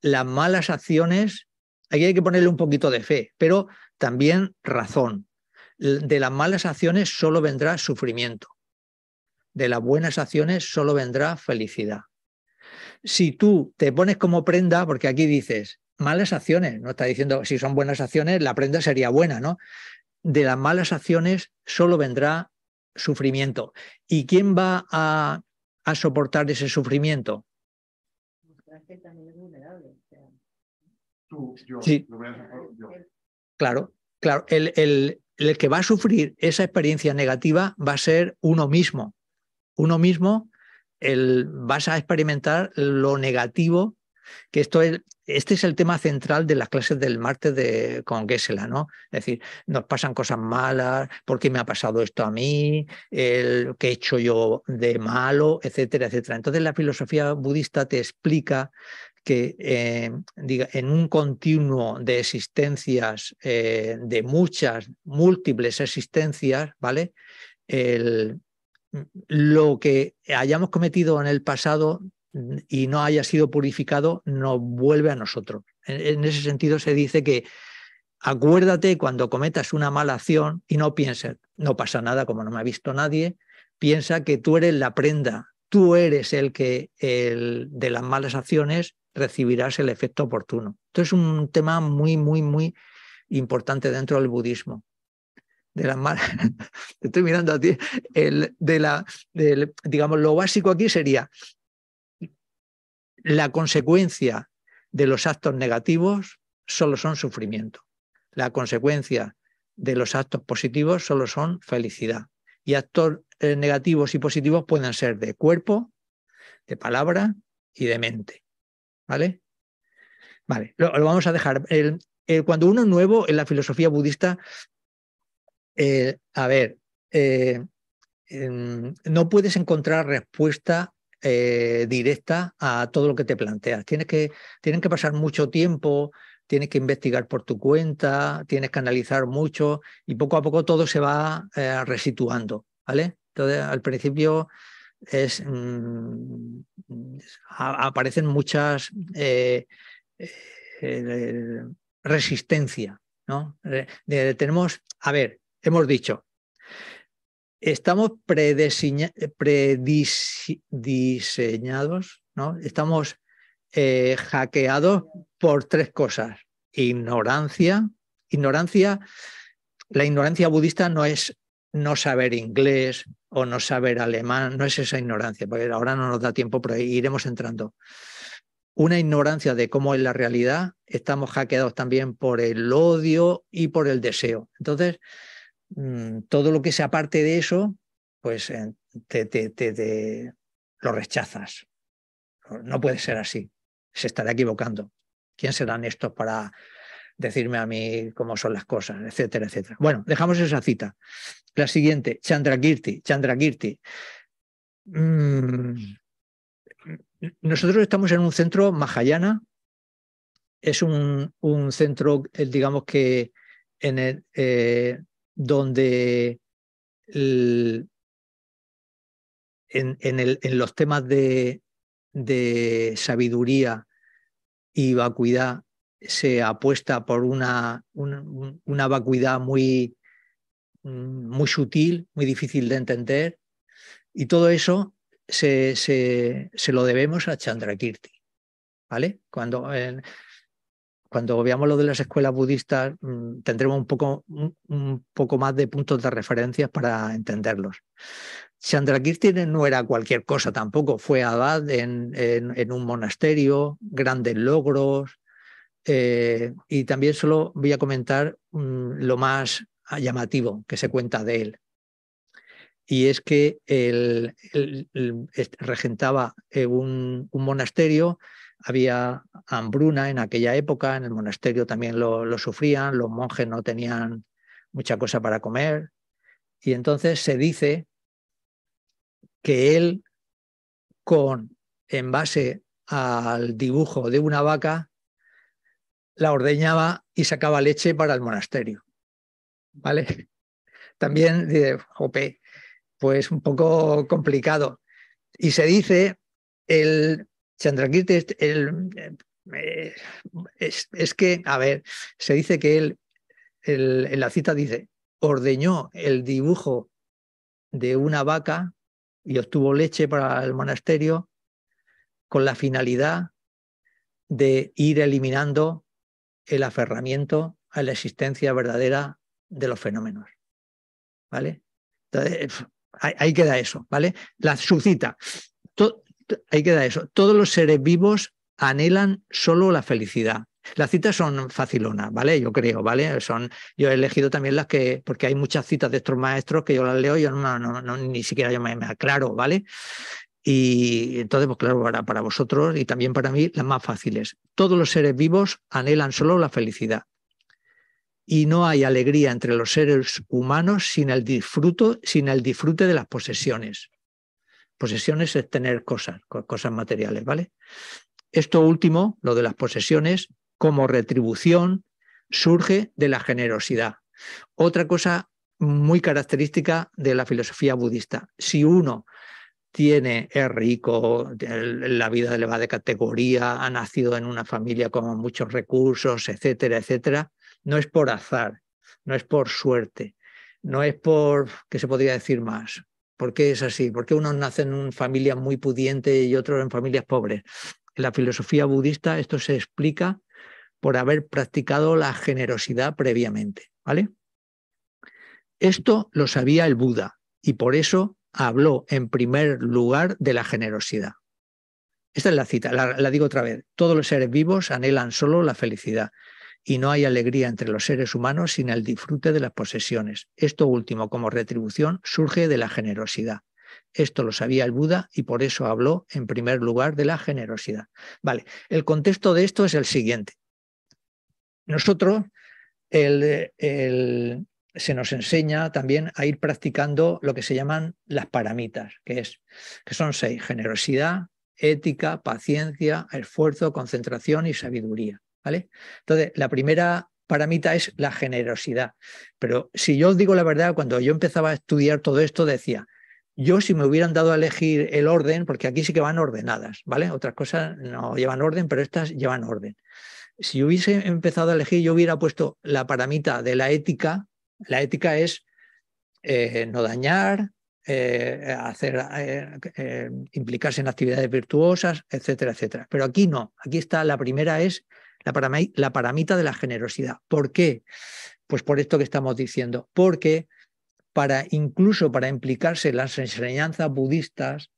Las malas acciones, aquí hay que ponerle un poquito de fe, pero también razón. De las malas acciones solo vendrá sufrimiento. De las buenas acciones solo vendrá felicidad. Si tú te pones como prenda, porque aquí dices, malas acciones, no está diciendo si son buenas acciones, la prenda sería buena, ¿no? De las malas acciones solo vendrá sufrimiento. ¿Y quién va a, a soportar ese sufrimiento? sí. Claro, claro. El, el, el que va a sufrir esa experiencia negativa va a ser uno mismo. Uno mismo el, vas a experimentar lo negativo que esto es, este es el tema central de las clases del martes de, con Gesela, ¿no? Es decir, nos pasan cosas malas, ¿por qué me ha pasado esto a mí? El, ¿Qué he hecho yo de malo? Etcétera, etcétera. Entonces la filosofía budista te explica que eh, diga, en un continuo de existencias, eh, de muchas, múltiples existencias, ¿vale? el, lo que hayamos cometido en el pasado y no haya sido purificado nos vuelve a nosotros. En, ese sentido se dice que acuérdate cuando cometas una mala acción y no pienses, no pasa nada como no me ha visto nadie, piensa que tú eres la prenda, tú eres el que el, de las malas acciones recibirás el efecto oportuno. Esto es un tema muy, muy, muy importante dentro del budismo. De las malas, estoy mirando a ti, el, de la, digamos, lo básico aquí sería la consecuencia de los actos negativos solo son sufrimiento. La consecuencia de los actos positivos solo son felicidad. Y actos eh, negativos y positivos pueden ser de cuerpo, de palabra y de mente. ¿Vale? Vale, lo, vamos a dejar. cuando uno es nuevo en la filosofía budista, eh, a ver, eh, no puedes encontrar respuesta directa a todo lo que te planteas. Tienes que, tienen que pasar mucho tiempo, tienes que investigar por tu cuenta, tienes que analizar mucho y poco a poco todo se va resituando. ¿Vale? Entonces, al principio mm, aparecen muchas eh, eh, resistencia. ¿no? tenemos, a ver, hemos dicho, estamos prediseñados, ¿no? estamos eh, hackeados por tres cosas. Ignorancia, ignorancia, la ignorancia budista no es no saber inglés o no saber alemán, no es esa ignorancia, porque ahora no nos da tiempo, pero iremos entrando. Una ignorancia de cómo es la realidad, estamos hackeados también por el odio y por el deseo. Entonces, mm, todo lo que sea parte de eso, pues eh, te, te, lo rechazas. No puede ser así. Se estará equivocando. ¿Quién serán estos para decirme a mí cómo son las cosas, etcétera, etcétera. Bueno, dejamos esa cita. La siguiente, Chandrakirti. Chandrakirti. Mm, nosotros estamos en un centro Mahayana. Es un, un centro, eh, digamos que en el, eh, donde en, en, los temas de, de sabiduría y vacuidad se apuesta por una, una, vacuidad muy, mm, muy sutil, muy difícil de entender, y todo eso se, se, se lo debemos a Chandrakirti. ¿vale? Cuando, cuando veamos lo de las escuelas budistas, mm, tendremos un poco, un, poco más de puntos de referencia para entenderlos. Chandrakirti no era cualquier cosa tampoco, fue abad en, en un monasterio, grandes logros, eh, y también solo voy a comentar mm, lo más llamativo que se cuenta de él. Y es que él, regentaba eh, un, monasterio, había hambruna en aquella época, en el monasterio también lo, lo sufrían, los monjes no tenían mucha cosa para comer. Y entonces se dice que él, con, en base al dibujo de una vaca, la ordeñaba y sacaba leche para el monasterio. ¿Vale? También, jope, pues un poco complicado. Y se dice, el Chandrakirti, eh, es, que, a ver, se dice que él, en la cita dice, ordeñó el dibujo de una vaca y obtuvo leche para el monasterio con la finalidad de ir eliminando el aferramiento a la existencia verdadera de los fenómenos. ¿Vale? Entonces, ahí, queda eso, ¿vale? La suscita. Ahí queda eso. Todos los seres vivos anhelan solo la felicidad. Las citas son facilonas, ¿vale? Yo creo, ¿vale? Son, yo he elegido también las que, porque hay muchas citas de estos maestros que yo las leo y yo no, no, ni siquiera yo me, me, aclaro, ¿vale? Y entonces, pues claro, para, para vosotros y también para mí, las más fáciles. Todos los seres vivos anhelan solo la felicidad. Y no hay alegría entre los seres humanos sin el, disfruto, sin el disfrute de las posesiones. Posesiones es tener cosas, cosas materiales, ¿vale? Esto último, lo de las posesiones, como retribución, surge de la generosidad. Otra cosa muy característica de la filosofía budista. Si uno tiene, es rico, la vida le va de categoría, ha nacido en una familia con muchos recursos, etcétera, etcétera, no es por azar, no es por suerte, no es por, ¿qué se podría decir más? ¿Por qué es así? ¿Por qué unos nacen en familias muy pudientes y otros en familias pobres? En la filosofía budista esto se explica por haber practicado la generosidad previamente, ¿vale? Esto lo sabía el Buda y por eso habló en primer lugar de la generosidad. Esta es la cita, la, digo otra vez. Todos los seres vivos anhelan solo la felicidad y no hay alegría entre los seres humanos sin el disfrute de las posesiones. Esto último, como retribución, surge de la generosidad. Esto lo sabía el Buda y por eso habló en primer lugar de la generosidad. Vale, el contexto de esto es el siguiente. Nosotros, el, se nos enseña también a ir practicando lo que se llaman las paramitas, que, es, que son seis, generosidad, ética, paciencia, esfuerzo, concentración y sabiduría. ¿Vale? Entonces, la primera paramita es la generosidad. Pero si yo os digo la verdad, cuando yo empezaba a estudiar todo esto, decía, yo si me hubieran dado a elegir el orden, porque aquí sí que van ordenadas, ¿vale? Otras cosas no llevan orden, pero estas llevan orden. Si hubiese empezado a elegir, yo hubiera puesto la paramita de la ética, la ética es eh, no dañar, eh, eh, implicarse en actividades virtuosas, etcétera, etcétera. Pero aquí no. Aquí está, la primera es la, la paramita de la generosidad. ¿Por qué? Pues por esto que estamos diciendo. Porque para incluso para implicarse en las enseñanzas budistas,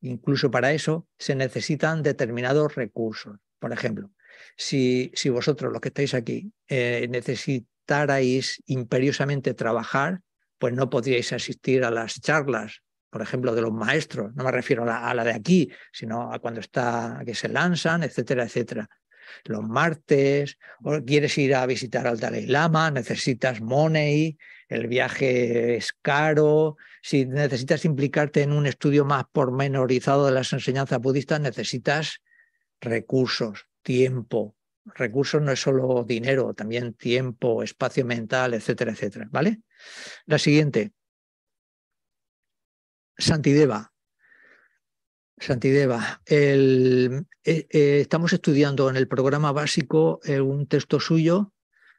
incluso para eso se necesitan determinados recursos. Por ejemplo, si, si vosotros los que estáis aquí necesitáis necesitarais imperiosamente trabajar, pues no podríais asistir a las charlas, por ejemplo, de los maestros. No me refiero a la, de aquí, sino a cuando está, que se lanzan, etcétera, etcétera. Los martes, o quieres ir a visitar al Dalai Lama, necesitas money, el viaje es caro. Si necesitas implicarte en un estudio más pormenorizado de las enseñanzas budistas, necesitas recursos, tiempo, recursos no es solo dinero, también tiempo, espacio mental, etcétera, etcétera. ¿Vale? La siguiente. Santideva. Santideva. Eh, eh, estamos estudiando en el programa básico eh, un texto suyo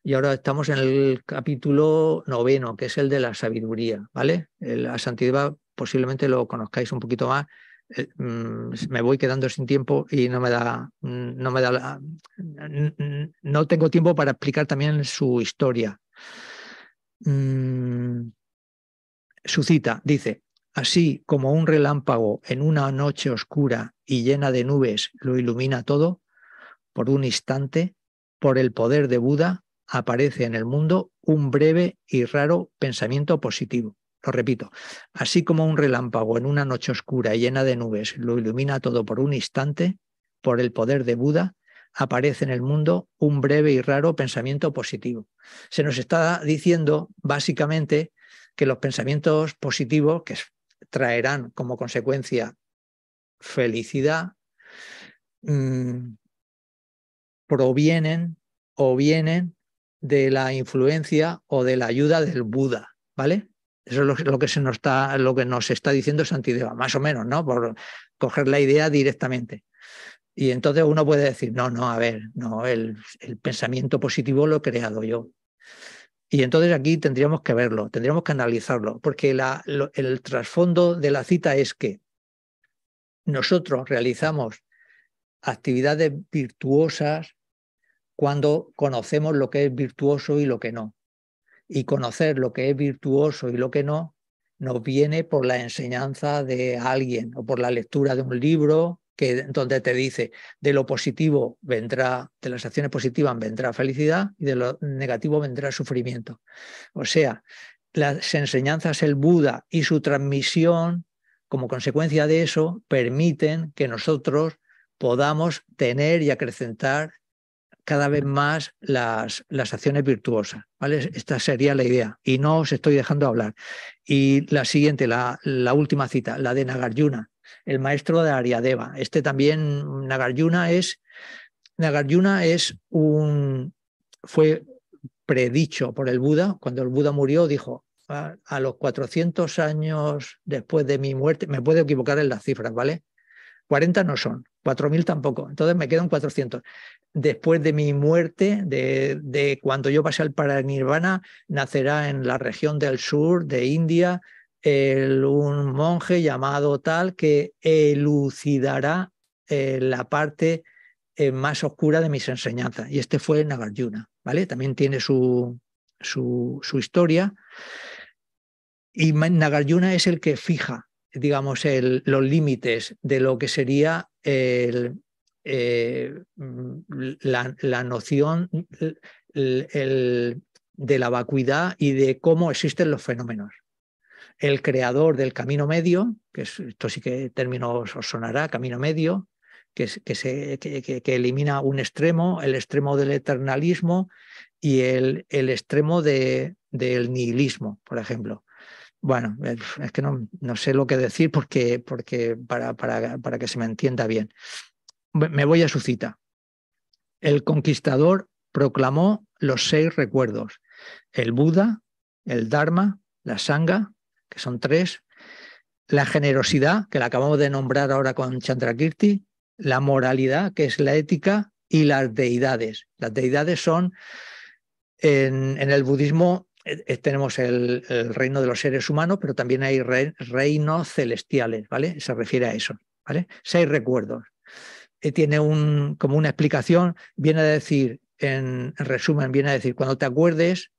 y ahora estamos en el capítulo noveno, que es el de la sabiduría. ¿Vale? La Santideva posiblemente lo conozcáis un poquito más mm, me voy quedando sin tiempo y no me da, mm, no me da, no tengo tiempo para explicar también su historia. Mm, su cita dice, así como un relámpago en una noche oscura y llena de nubes lo ilumina todo, por un instante, por el poder de Buda, aparece en el mundo un breve y raro pensamiento positivo. Lo repito, así como un relámpago en una noche oscura y llena de nubes lo ilumina todo por un instante, por el poder de Buda, aparece en el mundo un breve y raro pensamiento positivo. Se nos está diciendo básicamente que los pensamientos positivos que traerán como consecuencia felicidad mm, provienen o vienen de la influencia o de la ayuda del Buda, ¿vale? Eso es lo, que se nos está, lo que nos está diciendo Santideva, más o menos, ¿no? Por coger la idea directamente. Y entonces uno puede decir, no, no, a ver, no, el, el pensamiento positivo lo he creado yo. Y entonces aquí tendríamos que verlo, tendríamos que analizarlo, porque el trasfondo de la cita es que nosotros realizamos actividades virtuosas cuando conocemos lo que es virtuoso y lo que no. Y conocer lo que es virtuoso y lo que no, nos viene por la enseñanza de alguien o por la lectura de un libro que, donde te dice de lo positivo vendrá, de las acciones positivas vendrá felicidad y de lo negativo vendrá sufrimiento. O sea, las enseñanzas del Buda y su transmisión, como consecuencia de eso, permiten que nosotros podamos tener y acrecentar cada vez más las, las acciones virtuosas. ¿vale? Esta sería la idea. Y no os estoy dejando hablar. Y la siguiente, la, la última cita, la de Nagarjuna, el maestro de Ariadeva. Este también, Nagarjuna es, Nagarjuna es un, fue predicho por el Buda. Cuando el Buda murió, dijo, a, los 400 años después de mi muerte, me puedo equivocar en las cifras, ¿vale? 40 no son, 4.000 tampoco, entonces me quedan 400. Después de mi muerte, de, de cuando yo pase al paranirvana, nacerá en la región del sur de India el, un monje llamado tal que elucidará eh, la parte eh, más oscura de mis enseñanzas. Y este fue Nagarjuna, ¿vale? También tiene su, su, su historia. Y Nagarjuna es el que fija, digamos, el, los límites de lo que sería el, eh, la, la, noción el, de la vacuidad y de cómo existen los fenómenos. El creador del camino medio, que esto sí que término os sonará, camino medio, que, que, se, que, que, elimina un extremo, el extremo del eternalismo y el, el extremo de, del nihilismo, por ejemplo bueno, es que no, no, sé lo que decir porque, porque para, para, para que se me entienda bien. Me voy a su cita. El conquistador proclamó los seis recuerdos, el Buda, el Dharma, la Sangha, que son tres, la generosidad, que la acabamos de nombrar ahora con Chandrakirti, la moralidad, que es la ética, y las deidades. Las deidades son, en, en el budismo, eh, eh, tenemos el, reino de los seres humanos, pero también hay reinos celestiales, ¿vale? Se refiere a eso, ¿vale? Seis recuerdos. Eh, tiene un, como una explicación, viene a decir, en, resumen, viene a decir, cuando te acuerdes,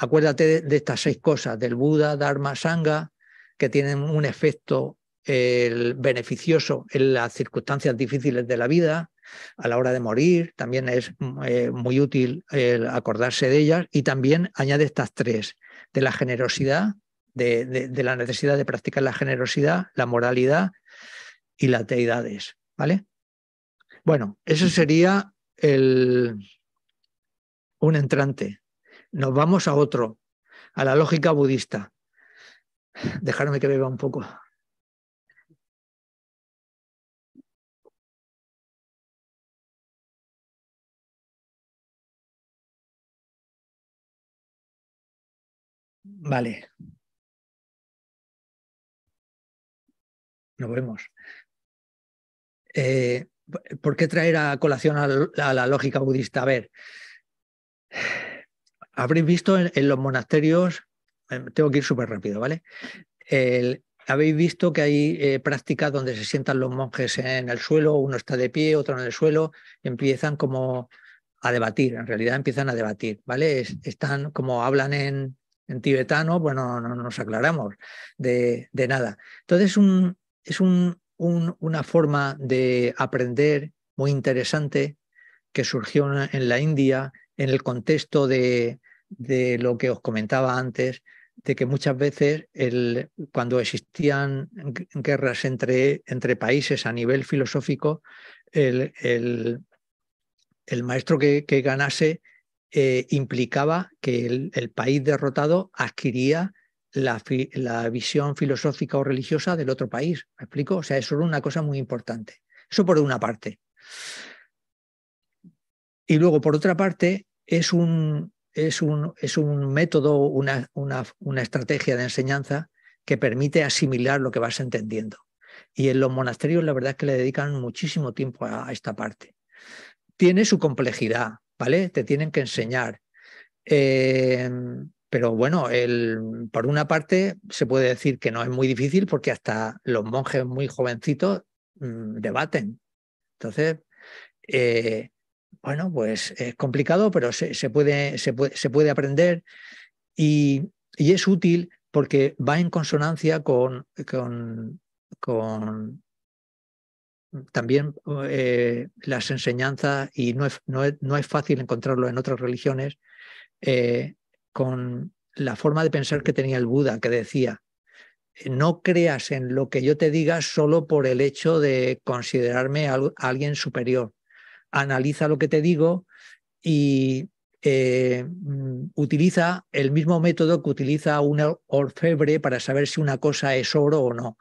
acuérdate de, estas seis cosas, del Buda, Dharma, Sangha, que tienen un efecto beneficioso en las circunstancias difíciles de la vida, a la hora de morir, también es eh, muy útil acordarse de ellas y también añade estas tres, de la generosidad, de, de, la necesidad de practicar la generosidad, la moralidad y las deidades. ¿Vale? Bueno, eso sería el, un entrante. Nos vamos a otro, a la lógica budista. Dejarme que beba un poco. Vale. Nos vemos. Eh, ¿Por qué traer a colación a, la lógica budista? A ver, habréis visto en, los monasterios, eh, tengo que ir súper rápido, ¿vale? habéis visto que hay eh, prácticas donde se sientan los monjes en el suelo, uno está de pie, otro en el suelo, empiezan como a debatir, en realidad empiezan a debatir, ¿vale? están como hablan en, en tibetano, bueno, no, nos aclaramos de, nada. Entonces un, es un, una forma de aprender muy interesante que surgió en la India en el contexto de, de lo que os comentaba antes, de que muchas veces el, cuando existían guerras entre, entre, países a nivel filosófico, el, el, el maestro que, que, ganase eh, implicaba que el, país derrotado adquiría la, la, visión filosófica o religiosa del otro país. ¿Me explico? O sea, eso era una cosa muy importante. Eso por una parte. Y luego, por otra parte, es un, es un, es un método, una, una, una estrategia de enseñanza que permite asimilar lo que vas entendiendo. Y en los monasterios la verdad es que le dedican muchísimo tiempo a esta parte. Tiene su complejidad, ¿vale? Te tienen que enseñar. Em, pero bueno, el, por una parte se puede decir que no es muy difícil porque hasta los monjes muy jovencitos mm, debaten. Entonces, eh, bueno, pues es complicado, pero se, puede, se, puede, se puede, aprender y, y, es útil porque va en consonancia con, con, con también eh, las enseñanzas, y no es, no, es, no es, fácil encontrarlo en otras religiones, eh, con la forma de pensar que tenía el Buda, que decía, no creas en lo que yo te diga solo por el hecho de considerarme alguien superior. Analiza lo que te digo y eh, utiliza el mismo método que utiliza un orfebre para saber si una cosa es oro o no,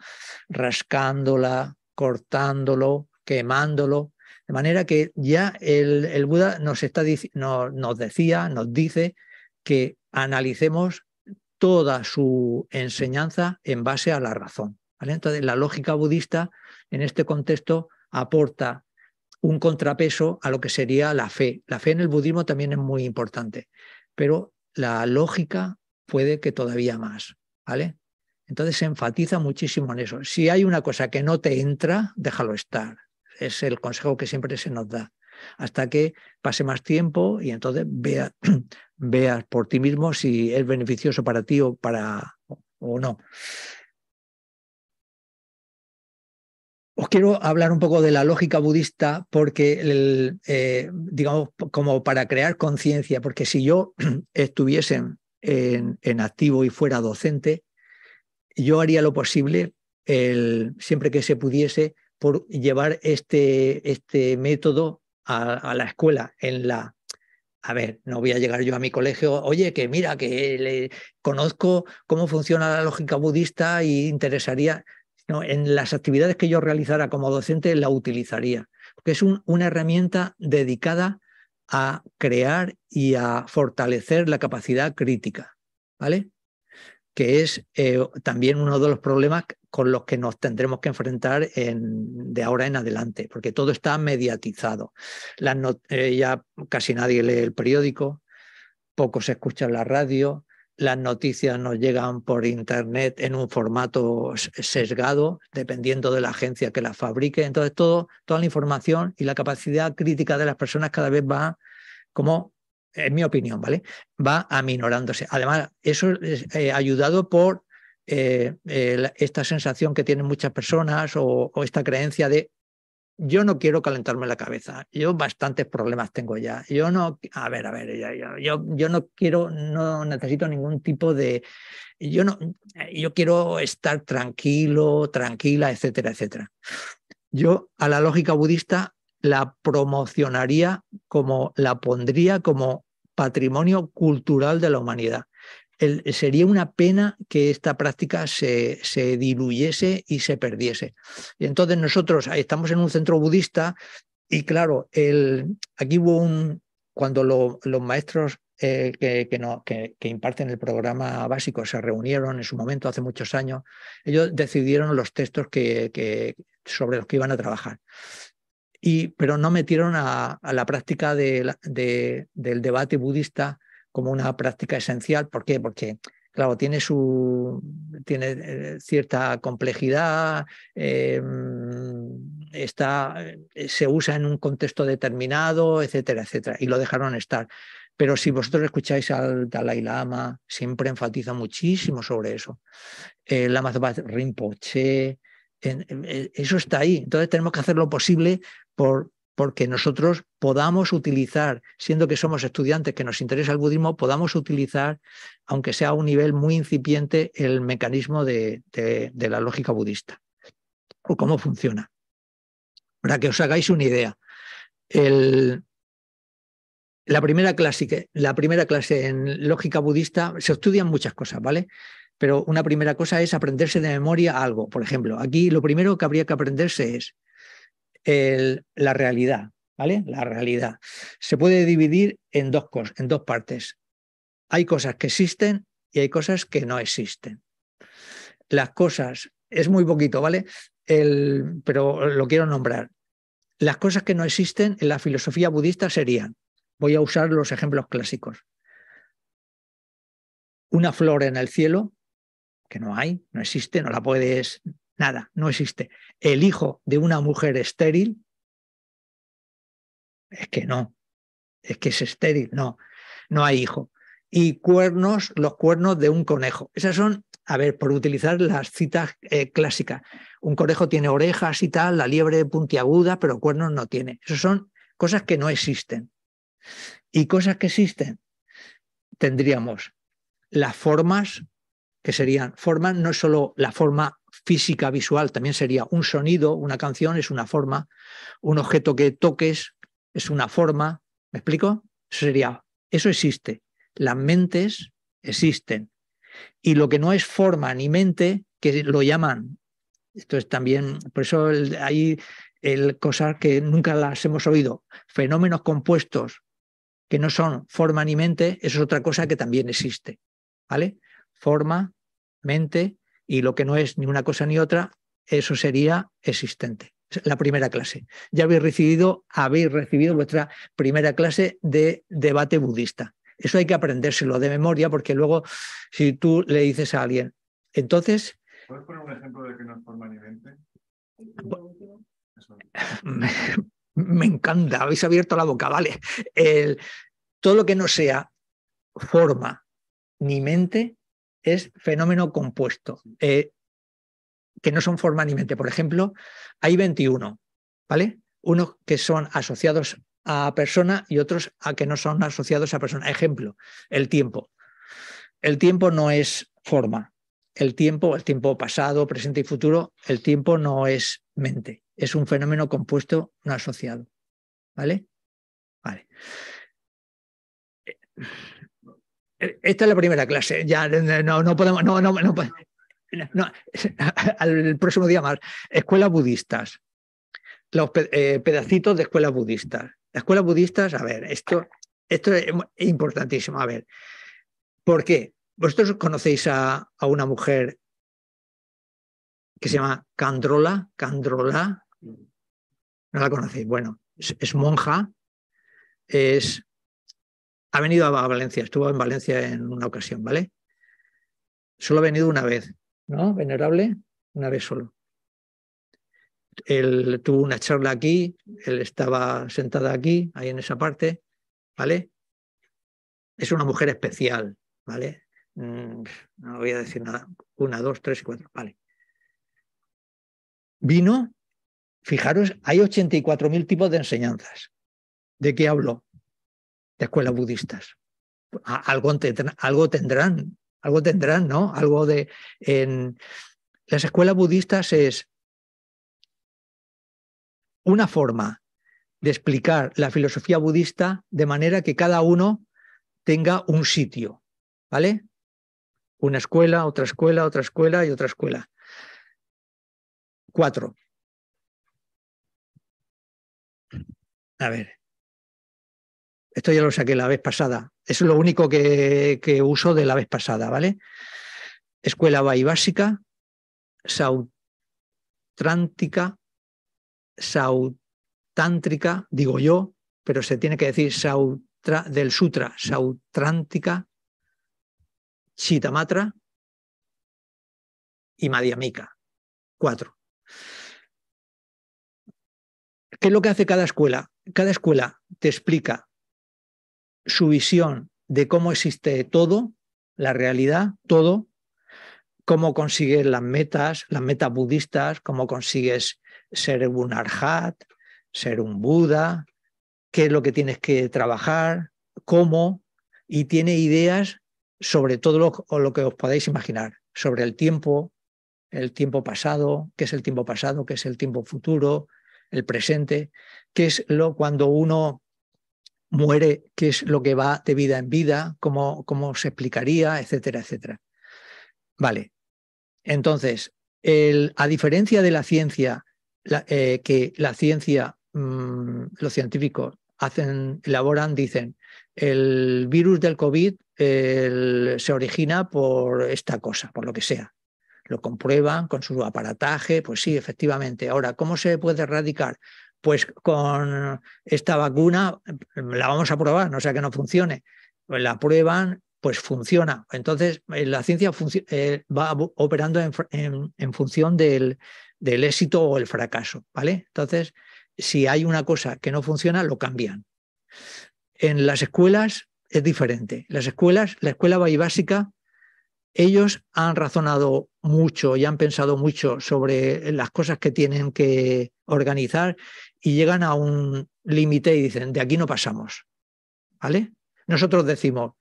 rascándola, cortándolo, quemándolo. De manera que ya el, el Buda nos, está, nos decía, nos dice que analicemos toda su enseñanza en base a la razón. Entonces, la lógica budista en este contexto aporta un contrapeso a lo que sería la fe. La fe en el budismo también es muy importante, pero la lógica puede que todavía más. ¿vale? Entonces se enfatiza muchísimo en eso. Si hay una cosa que no te entra, déjalo estar. Es el consejo que siempre se nos da. Hasta que pase más tiempo y entonces veas veas por ti mismo si es beneficioso para ti o, para, o no. Os quiero hablar un poco de la lógica budista porque, eh, digamos, como para crear conciencia, porque si yo estuviese en, activo y fuera docente, yo haría lo posible, siempre que se pudiese, por llevar este, este método a, la escuela en la a ver, no voy a llegar yo a mi colegio, oye, que mira, que conozco cómo funciona la lógica budista y interesaría, en las actividades que yo realizara como docente la utilizaría, porque es una herramienta dedicada a crear y a fortalecer la capacidad crítica, ¿vale? Que es eh, también uno de los problemas con los que nos tendremos que enfrentar en, de ahora en adelante, porque todo está mediatizado. Eh, ya casi nadie lee el periódico, poco se escucha en la radio, las noticias nos llegan por Internet en un formato sesgado, dependiendo de la agencia que las fabrique. Entonces, todo, toda la información y la capacidad crítica de las personas cada vez va como en mi opinión, ¿vale? Va aminorándose. Además, eso es eh, ayudado por eh, esta sensación que tienen muchas personas o, esta creencia de yo no quiero calentarme la cabeza, yo bastantes problemas tengo ya, yo no, a ver, a ver, yo, yo no quiero, no necesito ningún tipo de, yo no, yo quiero estar tranquilo, tranquila, etcétera, etcétera. Yo a la lógica budista la promocionaría como, la pondría como patrimonio cultural de la humanidad sería una pena que esta práctica se, se, diluyese y se perdiese. Y entonces nosotros estamos en un centro budista y claro, el, aquí hubo un, cuando los maestros eh, que, que, no, que, imparten el programa básico se reunieron en su momento hace muchos años, ellos decidieron los textos que, sobre los que iban a trabajar. Y, pero no metieron a, la práctica de, del debate budista como una práctica esencial. ¿Por qué? Porque, claro, tiene, su, tiene eh, cierta complejidad, em, está, eh, se usa en un contexto determinado, etcétera, etcétera, y lo dejaron estar. Pero si vosotros escucháis al Dalai Lama, siempre enfatiza muchísimo sobre eso. El Lama Rinpoche, eso está ahí. Entonces tenemos que hacer lo posible por porque nosotros podamos utilizar, siendo que somos estudiantes que nos interesa el budismo, podamos utilizar, aunque sea a un nivel muy incipiente, el mecanismo de, la lógica budista o cómo funciona. Para que os hagáis una idea, clase, la primera clase en lógica budista se estudian muchas cosas, ¿vale? Pero una primera cosa es aprenderse de memoria algo. Por ejemplo, aquí lo primero que habría que aprenderse es la realidad, ¿vale? La realidad. Se puede dividir en dos, cosas, en dos partes. Hay cosas que existen y hay cosas que no existen. Las cosas, es muy poquito, ¿vale? El, pero lo quiero nombrar. Las cosas que no existen en la filosofía budista serían, voy a usar los ejemplos clásicos. Una flor en el cielo, que no hay, no existe, no la puedes Nada, no existe. El hijo de una mujer estéril, es que no, es que es estéril, no, no hay hijo. Y cuernos, los cuernos de un conejo. Esas son, a ver, por utilizar las citas eh, clásicas. Un conejo tiene orejas y tal, la liebre puntiaguda, pero cuernos no tiene. Esas son cosas que no existen. Y cosas que existen, tendríamos las formas, que serían formas, no solo la forma física visual también sería un sonido, una canción es una forma, un objeto que toques es una forma, ¿me explico? Eso sería, eso existe, las mentes existen. Y lo que no es forma ni mente, que lo llaman, esto es también, por eso hay el, cosas que nunca las hemos oído, fenómenos compuestos que no son forma ni mente, eso es otra cosa que también existe, ¿vale? forma, mente, y lo que no es ni una cosa ni otra, eso sería existente. La primera clase. Ya habéis recibido, habéis recibido vuestra primera clase de debate budista. Eso hay que aprendérselo de memoria porque luego si tú le dices a alguien, entonces... ¿Puedes poner un ejemplo de que no es forma ni mente? Me, encanta, habéis abierto la boca, vale. El, todo lo que no sea forma ni mente es fenómeno compuesto, eh, que no son forma ni mente. Por ejemplo, hay 21, ¿vale? Unos que son asociados a persona y otros a que no son asociados a persona. Ejemplo, el tiempo. El tiempo no es forma. El tiempo, el tiempo pasado, presente y futuro, el tiempo no es mente. Es un fenómeno compuesto no asociado. ¿Vale? Vale. Esta es la primera clase. Ya no, no podemos, no, no, no, no, al próximo día más. Escuelas budistas. Los eh, pedacitos de escuelas budistas. Las escuelas budistas, a ver, esto, esto es importantísimo. A ver, ¿por qué? Vosotros conocéis a, a una mujer que se llama Candrola, Candrola, no la conocéis. Bueno, es, monja, es, ha venido a Valencia, estuvo en Valencia en una ocasión, ¿vale? Solo ha venido una vez, ¿no? Venerable, una vez solo. Él tuvo una charla aquí, él estaba sentada aquí, ahí en esa parte, ¿vale? Es una mujer especial, ¿vale? Mm, no voy a decir nada. Una, dos, tres cuatro, ¿vale? Vino, fijaros, hay 84.000 tipos de enseñanzas. ¿De qué hablo? De escuelas budistas. Algo tendrán, algo tendrán, algo tendrán, ¿no? Algo de... En las escuelas budistas es una forma de explicar la filosofía budista de manera que cada uno tenga un sitio, ¿vale? Una escuela, otra escuela, otra escuela y otra escuela. Cuatro. A ver. Esto ya lo saqué la vez pasada. Es lo único que, uso de la vez pasada, ¿vale? Escuela básica, sautrántica, sautántrica, digo yo, pero se tiene que decir sautra, del sutra, sautrántica, chitamatra y madhyamika. Cuatro. ¿Qué es lo que hace cada escuela? Cada escuela te explica su visión de cómo existe todo, la realidad, todo, cómo consigues las metas, las metas budistas, cómo consigues ser un arhat, ser un Buda, qué es lo que tienes que trabajar, cómo, y tiene ideas sobre todo lo, lo que os podáis imaginar, sobre el tiempo, el tiempo pasado, qué es el tiempo pasado, qué es el tiempo futuro, el presente, qué es lo cuando uno muere, qué es lo que va de vida en vida, cómo, cómo se explicaría, etcétera, etcétera. Vale. Entonces, el, a diferencia de la ciencia, eh, que la ciencia, mm, los científicos hacen, elaboran, dicen, el virus del COVID se origina por esta cosa, por lo que sea lo comprueban con su aparataje, pues sí, efectivamente. Ahora, ¿cómo se puede erradicar? Pues con esta vacuna la vamos a probar, no sea que no funcione. Pues la prueban, pues funciona. Entonces, eh, la ciencia eh, va operando en, función del, del éxito o el fracaso, ¿vale? Entonces, si hay una cosa que no funciona, lo cambian. En las escuelas es diferente. Las escuelas, la escuela básica ellos han razonado mucho y han pensado mucho sobre las cosas que tienen que organizar y llegan a un límite y dicen, de aquí no pasamos. ¿Vale? Nosotros decimos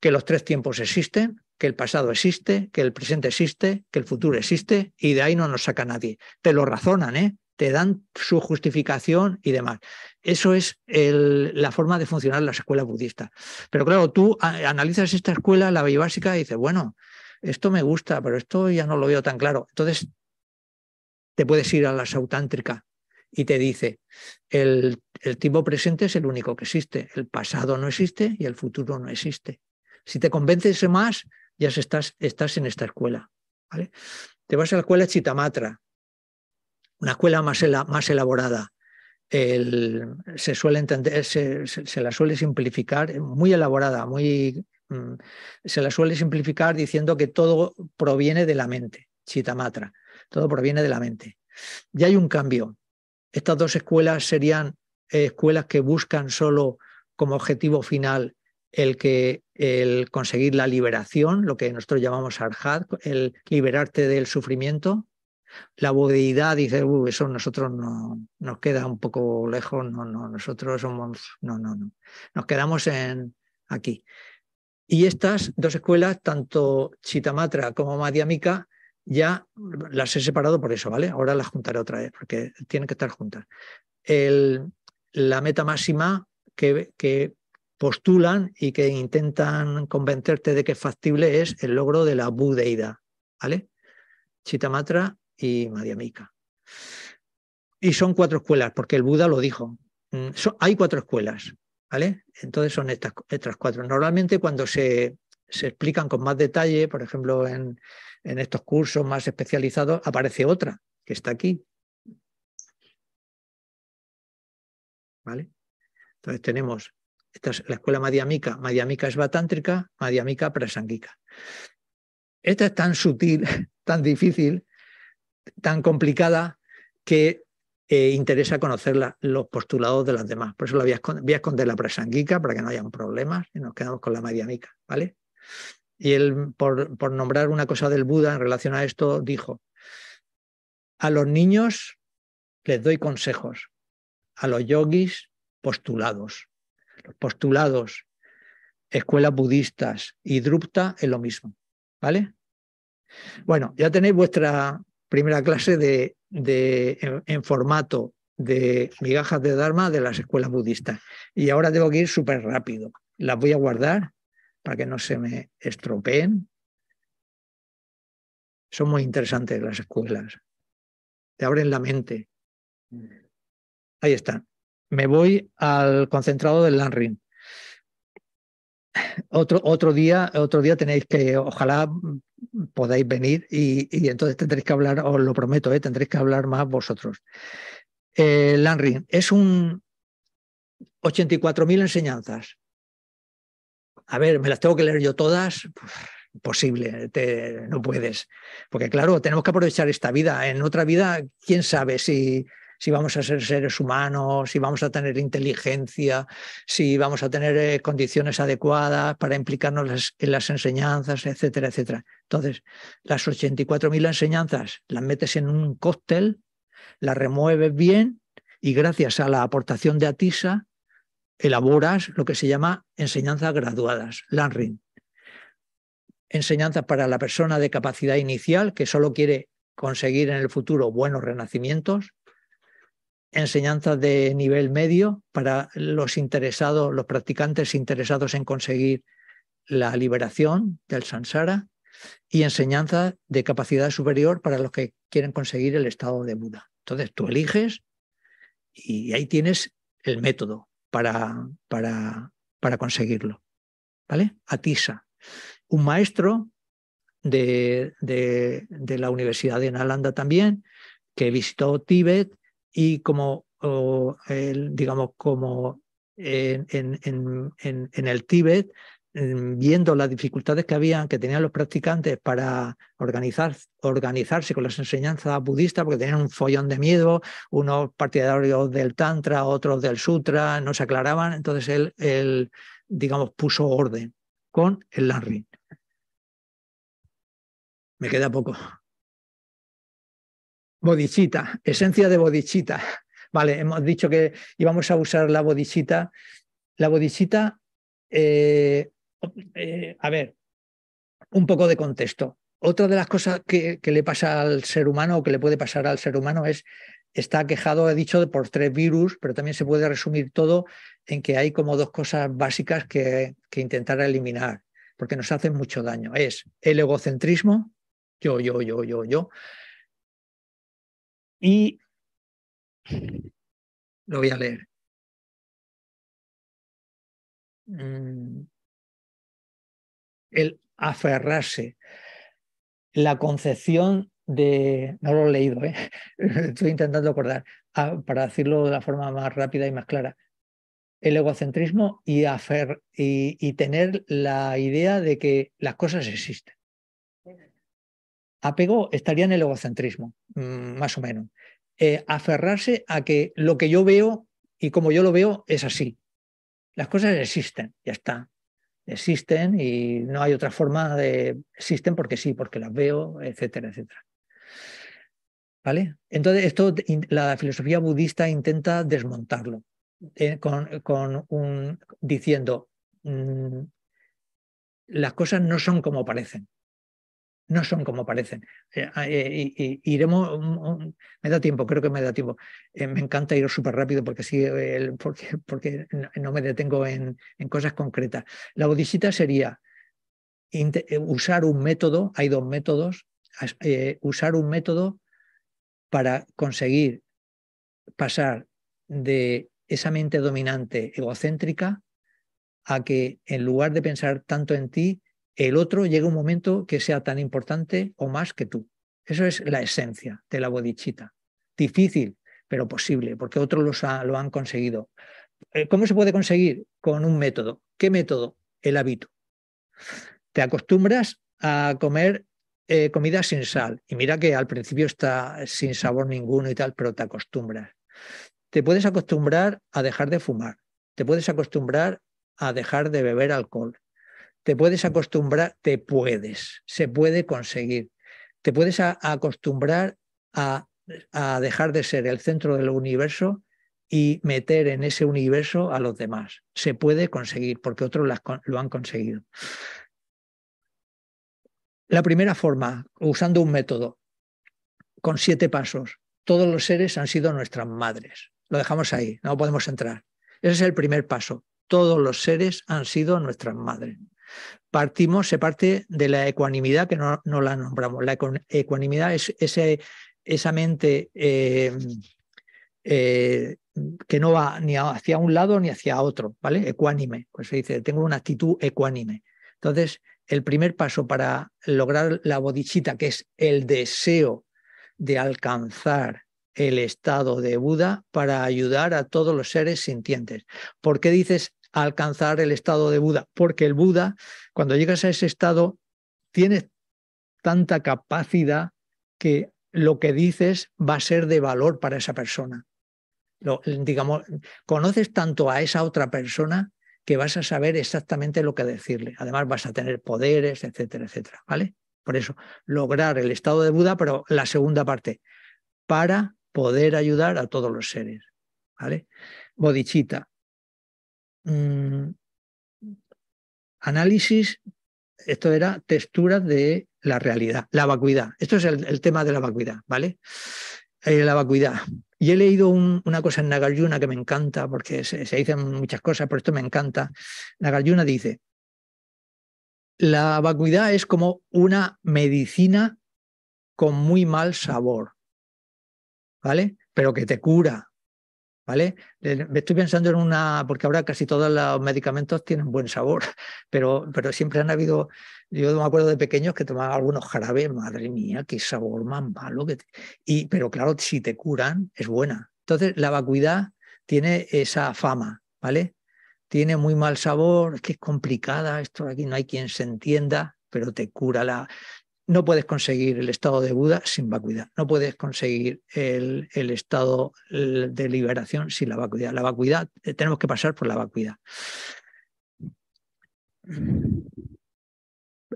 que los tres tiempos existen, que el pasado existe, que el presente existe, que el futuro existe y de ahí no nos saca nadie. Te lo razonan, ¿eh? te dan su justificación y demás. Eso es la forma de funcionar las escuelas budistas. Pero claro, tú analizas esta escuela, la básica, y dices, bueno, esto me gusta, pero esto ya no lo veo tan claro. Entonces, te puedes ir a la sautántrica y te dice, el, el tiempo presente es el único que existe, el pasado no existe y el futuro no existe. Si te convences más, ya estás, estás en esta escuela. ¿vale? Te vas a la escuela Chitamatra, una escuela más, más elaborada. se suele entender, se, la suele simplificar, muy elaborada, muy, mm, se la suele simplificar diciendo que todo proviene de la mente, Chitamatra, todo proviene de la mente. Ya hay un cambio. Estas dos escuelas serían escuelas que buscan solo como objetivo final el que el conseguir la liberación, lo que nosotros llamamos arhat, el liberarte del sufrimiento. La budeidad dice, uh, eso nosotros no nos queda un poco lejos, no, no, nosotros somos, no, no, no. Nos quedamos en aquí. Y estas dos escuelas, tanto Chitamatra como Madhyamika, ya las he separado por eso, ¿vale? Ahora las juntaré otra vez, porque tienen que estar juntas. La meta máxima que, postulan y que intentan convencerte de que es factible es el logro de la budeidad, ¿vale? Chitamatra y Madhyamika. Y son cuatro escuelas, porque el Buda lo dijo. Mm, hay cuatro escuelas, ¿vale? Entonces son estas, estas cuatro. Normalmente cuando se, se, explican con más detalle, por ejemplo, en, en estos cursos más especializados, aparece otra, que está aquí. ¿Vale? Entonces tenemos esta es la escuela Madhyamika. Madhyamika es batántrica, Madhyamika prasanguica. Esta es tan sutil, tan difícil, tan complicada que eh, interesa conocer los postulados de las demás. Por eso la voy, a esconder, la prasanguica para que no hayan problemas y nos quedamos con la Madhyamika, ¿vale? Y él, por, por nombrar una cosa del Buda en relación a esto, dijo, a los niños les doy consejos, a los yogis postulados postulados, escuelas budistas y Drupta es lo mismo. ¿Vale? Bueno, ya tenéis vuestra primera clase de, de en, formato de migajas de Dharma de las escuelas budistas. Y ahora tengo que ir súper rápido. Las voy a guardar para que no se me estropeen. Son muy interesantes las escuelas. Te abren la mente. Ahí están me voy al concentrado del Lanrin. Otro, otro, día, otro día tenéis que, ojalá podáis venir y, entonces tendréis que hablar, os lo prometo, ¿eh? tendréis que hablar más vosotros. El Lanrin es un 84.000 enseñanzas. A ver, me las tengo que leer yo todas. Imposible, no puedes. Porque claro, tenemos que aprovechar esta vida. En otra vida, quién sabe si si vamos a ser seres humanos, si vamos a tener inteligencia, si vamos a tener eh, condiciones adecuadas para implicarnos en las enseñanzas, etcétera, etcétera. Entonces, las 84.000 enseñanzas las metes en un cóctel, las remueves bien y gracias a la aportación de Atisa elaboras lo que se llama enseñanzas graduadas, LANRIN. Enseñanzas para la persona de capacidad inicial que solo quiere conseguir en el futuro buenos renacimientos, enseñanzas de nivel medio para los interesados, los practicantes interesados en conseguir la liberación del samsara y enseñanzas de capacidad superior para los que quieren conseguir el estado de Buda. Entonces tú eliges y ahí tienes el método para, para, para conseguirlo. ¿Vale? Atisa, un maestro de, de, de la Universidad de Nalanda también, que visitó Tíbet y como, digamos, como en, en, en, el Tíbet, viendo las dificultades que había, que tenían los practicantes para organizar, organizarse con las enseñanzas budistas, porque tenían un follón de miedo, unos partidarios del Tantra, otros del Sutra, no se aclaraban, entonces él, él digamos, puso orden con el Lanrin. Me queda poco. Bodichita, esencia de bodichita. Vale, hemos dicho que íbamos a usar la bodichita. La bodichita, eh, eh, a ver, un poco de contexto. Otra de las cosas que, le pasa al ser humano o que le puede pasar al ser humano es, está quejado, he dicho, por tres virus, pero también se puede resumir todo en que hay como dos cosas básicas que, que intentar eliminar, porque nos hacen mucho daño. Es el egocentrismo, yo, yo, yo, yo, yo, y lo voy a leer. Mm. El aferrarse. La concepción de, no lo he leído, ¿eh? estoy intentando acordar, ah, para decirlo de la forma más rápida y más clara, el egocentrismo y, y, tener la idea de que las cosas existen. Apego estaría en el egocentrismo, mm, más o menos. Eh, aferrarse a que lo que yo veo y como yo lo veo es así. Las cosas existen, ya está. Existen y no hay otra forma de... Existen porque sí, porque las veo, etcétera, etcétera. ¿Vale? Entonces, esto la filosofía budista intenta desmontarlo eh, con, un, diciendo, mm, las cosas no son como parecen no son como parecen. Eh, ah, eh, iremos, me da tiempo, creo que me da tiempo. Eh, me encanta ir súper rápido porque, sí, porque, no me detengo en, en cosas concretas. La bodhisattva sería usar un método, hay dos métodos, usar un método para conseguir pasar de esa mente dominante egocéntrica a que en lugar de pensar tanto en ti, el otro llega un momento que sea tan importante o más que tú. Eso es la esencia de la bodichita. Difícil, pero posible, porque otros lo han conseguido. Eh, ¿Cómo se puede conseguir? Con un método. ¿Qué método? El hábito. Te acostumbras a comer eh, comida sin sal. Y mira que al principio está sin sabor ninguno y tal, pero te acostumbras. Te puedes acostumbrar a dejar de fumar. Te puedes acostumbrar a dejar de beber alcohol. Te puedes acostumbrar, te puedes, se puede conseguir. Te puedes acostumbrar a, dejar de ser el centro del universo y meter en ese universo a los demás. Se puede conseguir porque otros lo han conseguido. La primera forma, usando un método con siete pasos, todos los seres han sido nuestras madres. Lo dejamos ahí, no podemos entrar. Ese es el primer paso. Todos los seres han sido nuestras madres partimos, se parte de la ecuanimidad, que no, la nombramos. La ecuanimidad es ese, esa mente eh, eh, que no va ni hacia un lado ni hacia otro, ¿vale? Ecuánime, pues se dice, tengo una actitud ecuánime. Entonces, el primer paso para lograr la bodichita, que es el deseo de alcanzar el estado de Buda para ayudar a todos los seres sintientes. ¿Por qué dices alcanzar el estado de Buda, porque el Buda, cuando llegas a ese estado, tiene tanta capacidad que lo que dices va a ser de valor para esa persona. digamos, conoces tanto a esa otra persona que vas a saber exactamente lo que decirle. Además, vas a tener poderes, etcétera, etcétera. ¿Vale? Por eso, lograr el estado de Buda, pero la segunda parte, para poder ayudar a todos los seres. ¿Vale? Bodhicitta, Mm, análisis, esto era texturas de la realidad, la vacuidad. Esto es el, tema de la vacuidad, ¿vale? Eh, la vacuidad. Y he leído una cosa en Nagarjuna que me encanta, porque se, dicen muchas cosas, pero esto me encanta. Nagarjuna dice, la vacuidad es como una medicina con muy mal sabor, ¿vale? Pero que te cura, ¿vale? Me estoy pensando en una, porque ahora casi todos los medicamentos tienen buen sabor, pero, siempre han habido, yo me acuerdo de pequeños que tomaban algunos jarabes, madre mía, qué sabor más malo. Y, pero claro, si te curan, es buena. Entonces, la vacuidad tiene esa fama, ¿vale? Tiene muy mal sabor, es que es complicada, esto aquí no hay quien se entienda, pero te cura la no puedes conseguir el estado de Buda sin vacuidad, no puedes conseguir el, estado de liberación sin la vacuidad. La vacuidad, eh, tenemos que pasar por la vacuidad.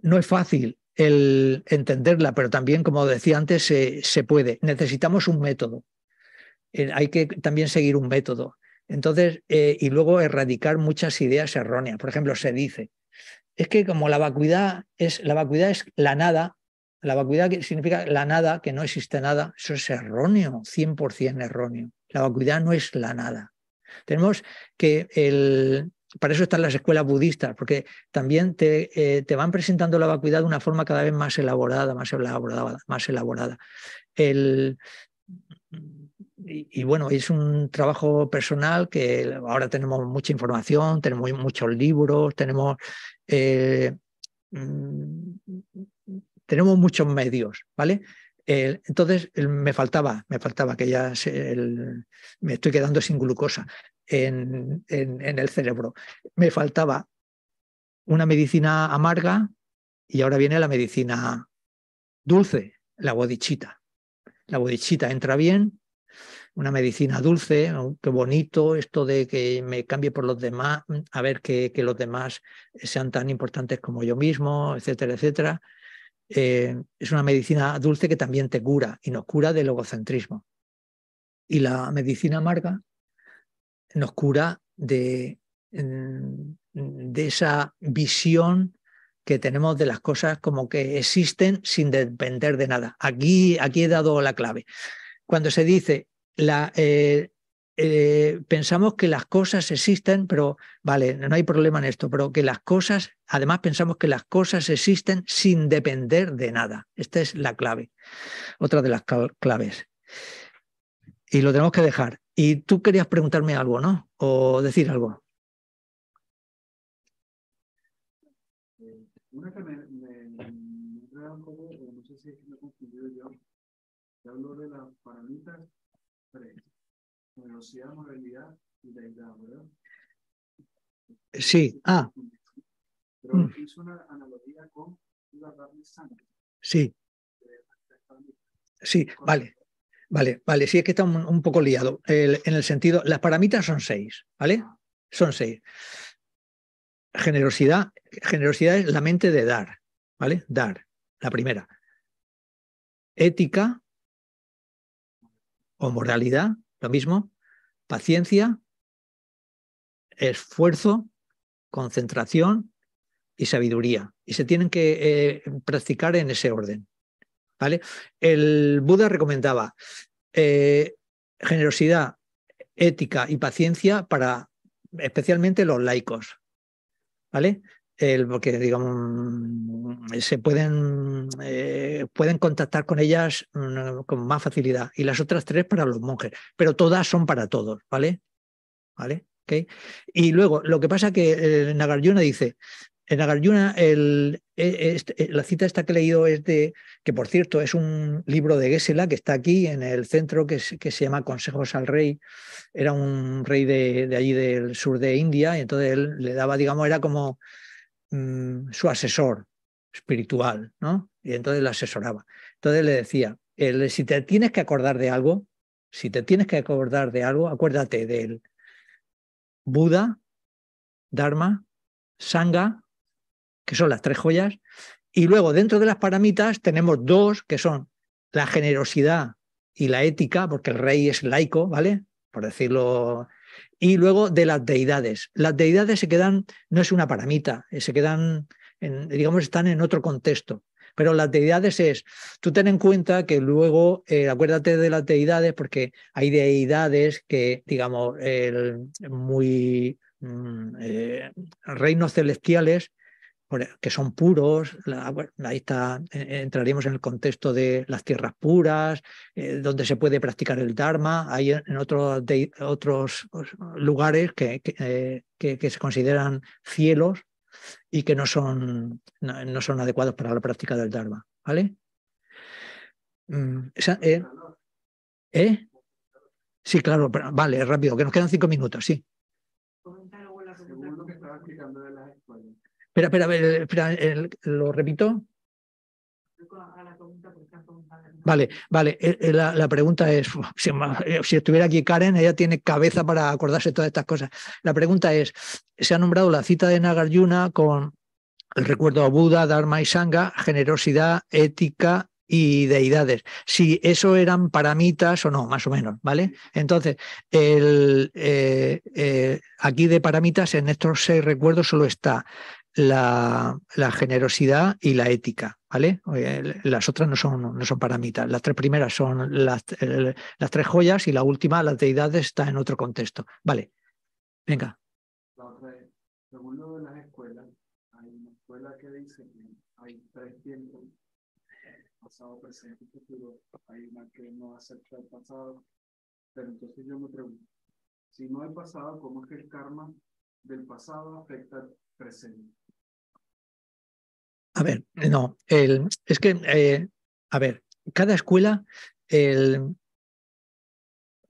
No es fácil el entenderla, pero también, como decía antes, se, puede. Necesitamos un método. Eh, hay que también seguir un método. Entonces, eh, y luego erradicar muchas ideas erróneas. Por ejemplo, se dice, es que como la vacuidad es, la vacuidad es la nada, la vacuidad significa la nada, que no existe nada. Eso es erróneo, 100% erróneo. La vacuidad no es la nada. Tenemos que el, para eso están las escuelas budistas, porque también te, eh, te, van presentando la vacuidad de una forma cada vez más elaborada, más elaborada, más elaborada. El, y, bueno, es un trabajo personal que ahora tenemos mucha información, tenemos muchos libros, tenemos eh, mm, tenemos muchos medios, ¿vale? entonces me faltaba, me faltaba que ya me estoy quedando sin glucosa en, el cerebro. Me faltaba una medicina amarga y ahora viene la medicina dulce, la bodichita. La bodichita entra bien, una medicina dulce, qué bonito esto de que me cambie por los demás, a ver que los demás sean tan importantes como yo mismo, etcétera, etcétera. Eh, es una medicina dulce que también te cura y nos cura del egocentrismo. Y la medicina amarga nos cura de, de esa visión que tenemos de las cosas como que existen sin depender de nada. Aquí, aquí he dado la clave. Cuando se dice la, eh, eh, pensamos que las cosas existen, pero vale, no hay problema en esto, pero que las cosas, además pensamos que las cosas existen sin depender de nada. Esta es la clave, otra de las claves. Y lo tenemos que dejar. Y tú querías preguntarme algo, ¿no? O decir algo. Que me, he confundido yo. De las paramitas velocidad, movilidad y deidad, ¿verdad? Sí, ah. Pero mm. hizo una analogía con la sangre. Sí. Sí, vale. Vale, vale, sí es que está un, poco liado. en el sentido, las paramitas son seis, ¿vale? Son seis. Generosidad, generosidad es la mente de dar, ¿vale? Dar, la primera. Ética o moralidad, lo mismo, paciencia, esfuerzo, concentración y sabiduría. Y se tienen que eh, practicar en ese orden. ¿vale? El Buda recomendaba eh, generosidad, ética y paciencia para especialmente los laicos. ¿Vale? El, porque digamos se pueden, eh, pueden contactar con ellas mm, con más facilidad y las otras tres para los monjes, pero todas son para todos, ¿vale? ¿Vale? ¿Okay? Y luego, lo que pasa que eh, Nagarjuna dice, en Nagarjuna el, e, este, eh, la cita esta que he leído es de, que por cierto es un libro de Gesela que está aquí en el centro que, que se llama Consejos al Rey, era un rey de, de allí del sur de India y entonces él le daba, digamos, era como Mm, su asesor espiritual, ¿no? Y entonces le asesoraba. Entonces le decía, si te tienes que acordar de algo, si te tienes que acordar de algo, acuérdate del Buda, Dharma, Sangha, que son las tres joyas, y luego dentro de las paramitas tenemos dos, que son la generosidad y la ética, porque el rey es laico, ¿vale? Por decirlo y luego de las deidades. Las deidades se quedan, no es una paramita, eh, se quedan, digamos, están en otro contexto. Pero las deidades es, tú ten en cuenta que luego, eh, acuérdate de las deidades, porque hay deidades que, digamos, muy mm, eh, reinos celestiales que son puros, ahí está, e, entraríamos en el contexto de las tierras puras, eh, donde se puede practicar el Dharma, hay en otros, otros lugares que, eh, que, que, se consideran cielos y que no son, no, son adecuados para la práctica del Dharma. ¿Vale? Mm, eh, ¿eh? Sí, claro, vale, rápido, que nos quedan cinco minutos, sí. Espera, espera, espera, ¿lo repito? Vale, vale. Eh, eh, la, pregunta es, eh, si, estuviera aquí Karen, ella tiene cabeza para acordarse de todas estas cosas. La pregunta es, se ha nombrado la cita de Nagarjuna con el recuerdo a Buda, Dharma y Sangha, generosidad, ética y deidades. Si eso eran paramitas o no, más o menos, ¿vale? Entonces, aquí de paramitas en estos seis recuerdos solo está la, generosidad y la ética, ¿vale? Las otras no son, no son paramitas. Las tres primeras son las, las tres joyas y la última, las deidades, está en otro contexto. Vale, venga. La otra es, según lo de las escuelas, hay una escuela que dice que hay tres tiempos, pasado, presente y futuro. Hay una que no acepta el pasado. Pero entonces yo me pregunto, si no hay pasado, ¿cómo es que el karma del pasado afecta al presente? Ver, no, el, es que, eh, a ver, cada escuela, el,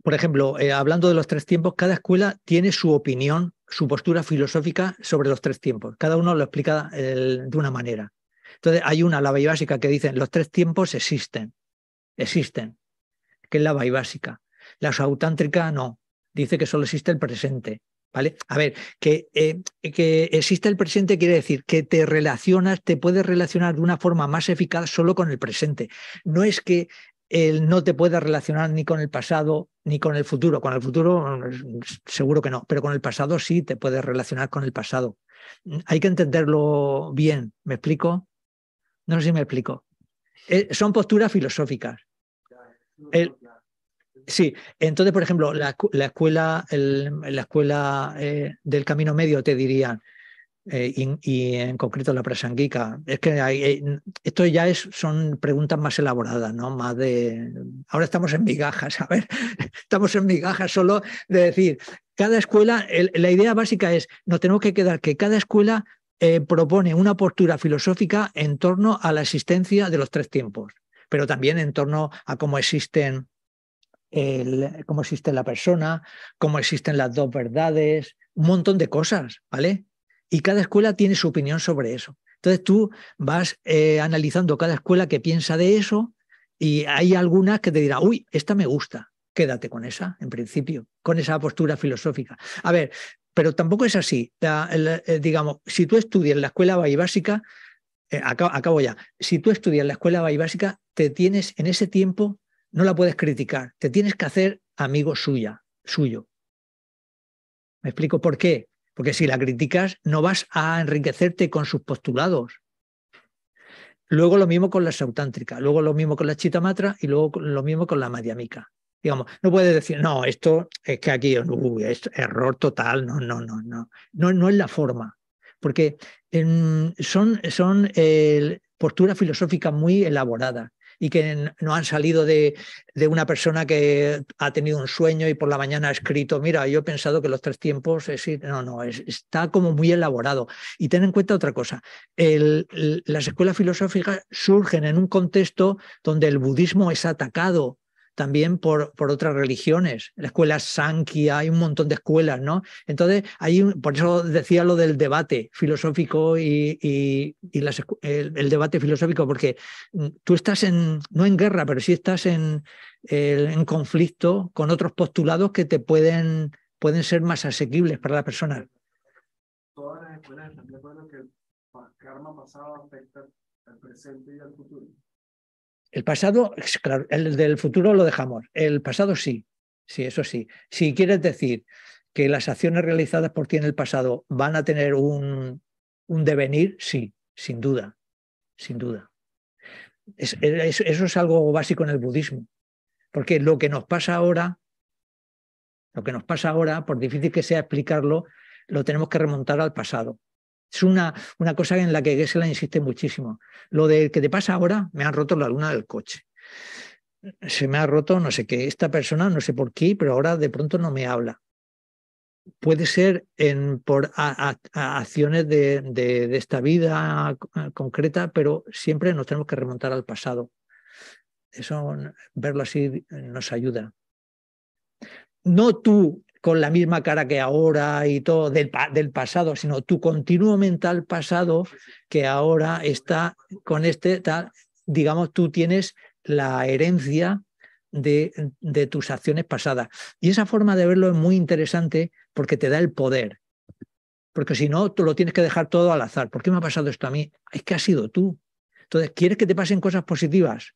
por ejemplo, eh, hablando de los tres tiempos, cada escuela tiene su opinión, su postura filosófica sobre los tres tiempos. Cada uno lo explica de una manera. Entonces, hay una, la básica, que dice, los tres tiempos existen, existen, que es la básica. La sautántrica no, dice que solo existe el presente. ¿Vale? A ver, que, eh, que existe el presente quiere decir que te relacionas, te puedes relacionar de una forma más eficaz solo con el presente. No es que él no te pueda relacionar ni con el pasado ni con el futuro. Con el futuro seguro que no, pero con el pasado sí te puedes relacionar con el pasado. Hay que entenderlo bien, ¿me explico? No sé si me explico. Eh, son posturas filosóficas. Sí, entonces, por ejemplo, la, escuela, la escuela eh, del camino medio te dirían, eh, y, en concreto la prasanguica, es que hay, esto ya es, son preguntas más elaboradas, ¿no? Más de. Ahora estamos en migajas, a ver, estamos en migajas solo de decir, cada escuela, la idea básica es, no tenemos que quedar que cada escuela eh, propone una postura filosófica en torno a la existencia de los tres tiempos, pero también en torno a cómo existen cómo existe la persona, cómo existen las dos verdades, un montón de cosas, ¿vale? Y cada escuela tiene su opinión sobre eso. Entonces tú vas eh, analizando cada escuela que piensa de eso y hay algunas que te dirán, uy, esta me gusta, quédate con esa, en principio, con esa postura filosófica. A ver, pero tampoco es así. Eh, digamos, si tú estudias la escuela básica, eh, acabo, ya, si tú estudias la escuela básica, te tienes en ese tiempo no la puedes criticar, te tienes que hacer amigo suya, suyo. ¿Me explico por qué? Porque si la criticas no vas a enriquecerte con sus postulados. Luego lo mismo con la sautántrica, luego lo mismo con la chitamatra y luego lo mismo con la madhyamika. Digamos, no puedes decir, no, esto es que aquí es error total, no, no, no, no, no, no es la forma. Porque son, son eh, posturas filosóficas muy elaboradas y que no han salido de, de, una persona que ha tenido un sueño y por la mañana ha escrito, mira, yo he pensado que los tres tiempos, es, no, no, está como muy elaborado. Y ten en cuenta otra cosa, las escuelas filosóficas surgen en un contexto donde el budismo es atacado también por, por otras religiones. La escuela Sankhya, hay un montón de escuelas, ¿no? Entonces, hay por eso decía lo del debate filosófico y, y, el, debate filosófico, porque mm, tú estás en, no en guerra, pero sí estás en, en conflicto con otros postulados que te pueden, pueden ser más asequibles para la persona. Todas las escuelas están de que el karma pasado afecta al presente y al futuro. El pasado, claro, el del futuro lo dejamos. El pasado sí, sí, eso sí. Si quieres decir que las acciones realizadas por ti en el pasado van a tener un, un devenir, sí, sin duda, sin duda. eso es algo básico en el budismo, porque lo que nos pasa ahora, lo que nos pasa ahora, por difícil que sea explicarlo, lo tenemos que remontar al pasado. Es una, una cosa en la que Gessela insiste muchísimo. Lo de que te pasa ahora, me han roto la luna del coche. Se me ha roto, no sé qué, esta persona, no sé por qué, pero ahora de pronto no me habla. Puede ser en, por acciones de, de, esta vida concreta, pero siempre nos tenemos que remontar al pasado. Eso, verlo así, nos ayuda. No tú con la misma cara que ahora y todo del, del, pasado, sino tu continuo mental pasado que ahora está con este, tal, digamos, tú tienes la herencia de, de tus acciones pasadas. Y esa forma de verlo es muy interesante porque te da el poder. Porque si no, tú lo tienes que dejar todo al azar. ¿Por qué me ha pasado esto a mí? Es que has sido tú. Entonces, ¿quieres que te pasen cosas positivas?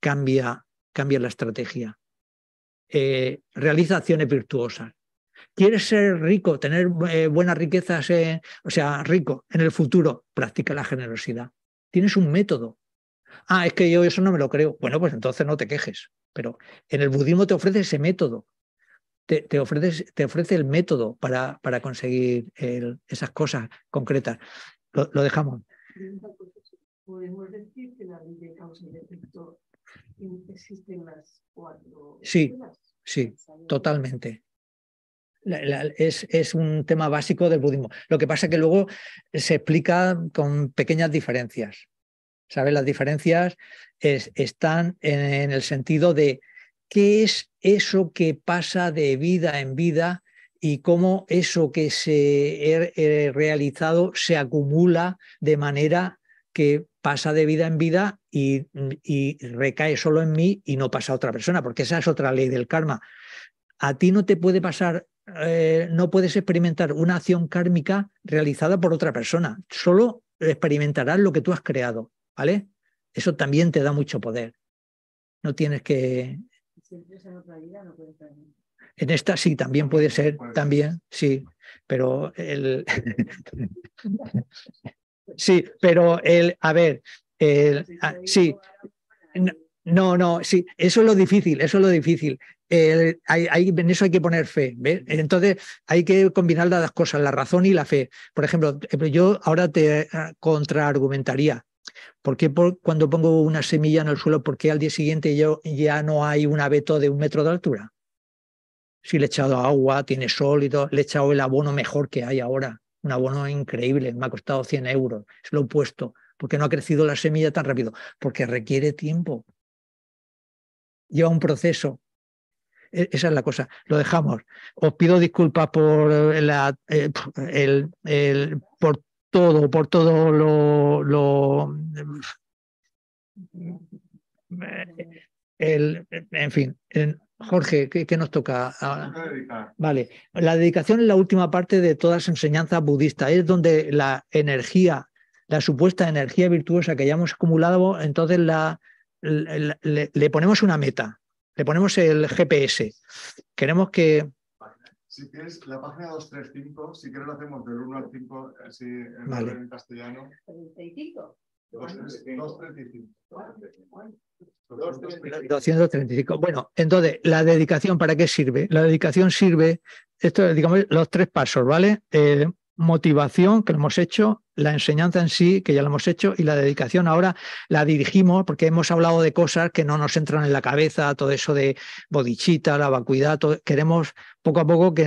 Cambia, cambia la estrategia. Eh, realiza acciones virtuosas. ¿Quieres ser rico, tener eh, buenas riquezas, o sea, rico en el futuro? Practica la generosidad. Tienes un método. Ah, es que yo eso no me lo creo. Bueno, pues entonces no te quejes. Pero en el budismo te ofrece ese método. Te, te, ofrece, te ofrece el método para, para conseguir esas cosas concretas. Lo, lo dejamos. ¿Podemos decir que la ley de causa y efecto existen las cuatro? Sí, sí, totalmente. Es, es, un tema básico del budismo. Lo que pasa es que luego se explica con pequeñas diferencias. ¿Sabes? Las diferencias están en, el sentido de qué es eso que pasa de vida en vida y cómo eso que se ha realizado se acumula de manera que pasa de vida en vida y, y, recae solo en mí y no pasa a otra persona, porque esa es otra ley del karma. A ti no te puede pasar, eh, no puedes experimentar una acción kármica realizada por otra persona, solo experimentarás lo que tú has creado, ¿vale? Eso también te da mucho poder. No tienes que... En esta sí, también puede ser, también, sí, pero el... sí, pero el, a ver, el, ah, sí, no, no, sí, eso es lo difícil, eso es lo difícil. Hay, en eso hay que poner fe. Entonces hay que combinar las dos cosas, la razón y la fe. Por ejemplo, yo ahora te ah, contraargumentaría. ¿Por qué cuando pongo una semilla en el suelo, por qué al día siguiente yo, ya no hay un abeto de un metro de altura? Si le he echado agua, tiene sol y todo, le he echado el abono mejor que hay ahora. Un abono increíble, me ha costado 100 euros. Se lo he puesto. porque no ha crecido la semilla tan rápido? Porque requiere tiempo. Lleva un proceso. E, esa es la cosa. Lo dejamos. Os pido disculpas por la, eh, el, el, por todo, por todo lo, lo el, en fin, Jorge, ¿qué, nos toca? Vale, la dedicación es la última parte de todas las enseñanzas budistas, es donde la energía, la supuesta energía virtuosa que hayamos acumulado, entonces la, le ponemos una meta, le ponemos el GPS. Queremos que si quieres, la página 235, si quieres lo hacemos del 1 al 5, así en, vale. en castellano. 35. 235. 235. Bueno, entonces, ¿la dedicación para qué sirve? La dedicación sirve, esto digamos los tres pasos, ¿vale? Eh, motivación, que lo hemos hecho, la enseñanza en sí, que ya lo hemos hecho, y la dedicación ahora la dirigimos porque hemos hablado de cosas que no nos entran en la cabeza, todo eso de bodichita, la vacuidad, queremos poco a poco que...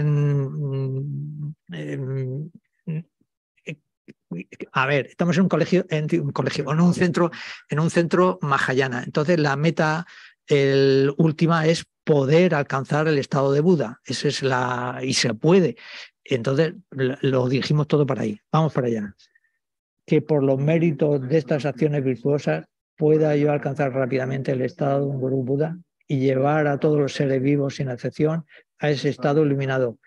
a ver, estamos en un colegio, en un colegio, en un centro, en un centro Mahayana. Entonces la meta el, última es poder alcanzar el estado de Buda. Esa es la y se puede. Entonces lo dirigimos todo para ahí. Vamos para allá. Que por los méritos de estas acciones virtuosas pueda yo alcanzar rápidamente el estado de un Guru Buda y llevar a todos los seres vivos sin excepción a ese estado iluminado.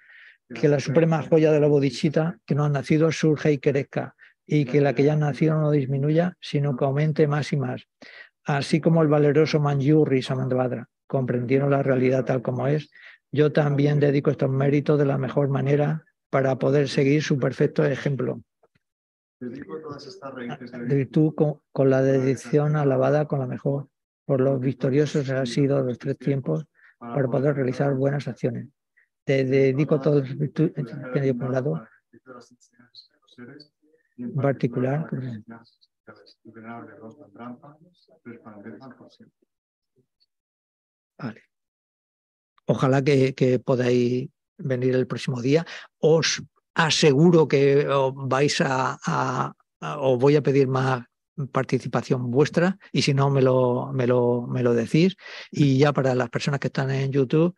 Que la suprema joya de la bodhisattva que no ha nacido surja y crezca y que la que ya ha nacido no disminuya, sino que aumente más y más. Así como el valeroso Manjuri Samandvadra comprendieron la realidad tal como es, yo también dedico estos méritos de la mejor manera para poder seguir su perfecto ejemplo. De virtud con, la dedicación alabada con la mejor, por los victoriosos ha sido los tres tiempos para poder realizar buenas acciones. Te dedico todas las virtudes que por un lado en particular. Vale. Ojalá que, que podáis venir el próximo día. Os aseguro que vais a, os voy a pedir más participación vuestra y si no me lo, me lo, me lo decís. Y ya para las personas que están en YouTube,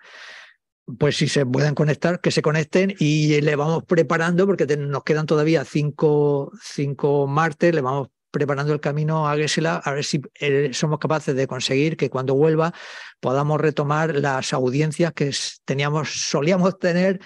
pues si se pueden conectar, que se conecten y le vamos preparando, porque nos quedan todavía cinco, cinco martes, le vamos preparando el camino a Gesela, a ver si eh, somos capaces de conseguir que cuando vuelva podamos retomar las audiencias que teníamos, solíamos tener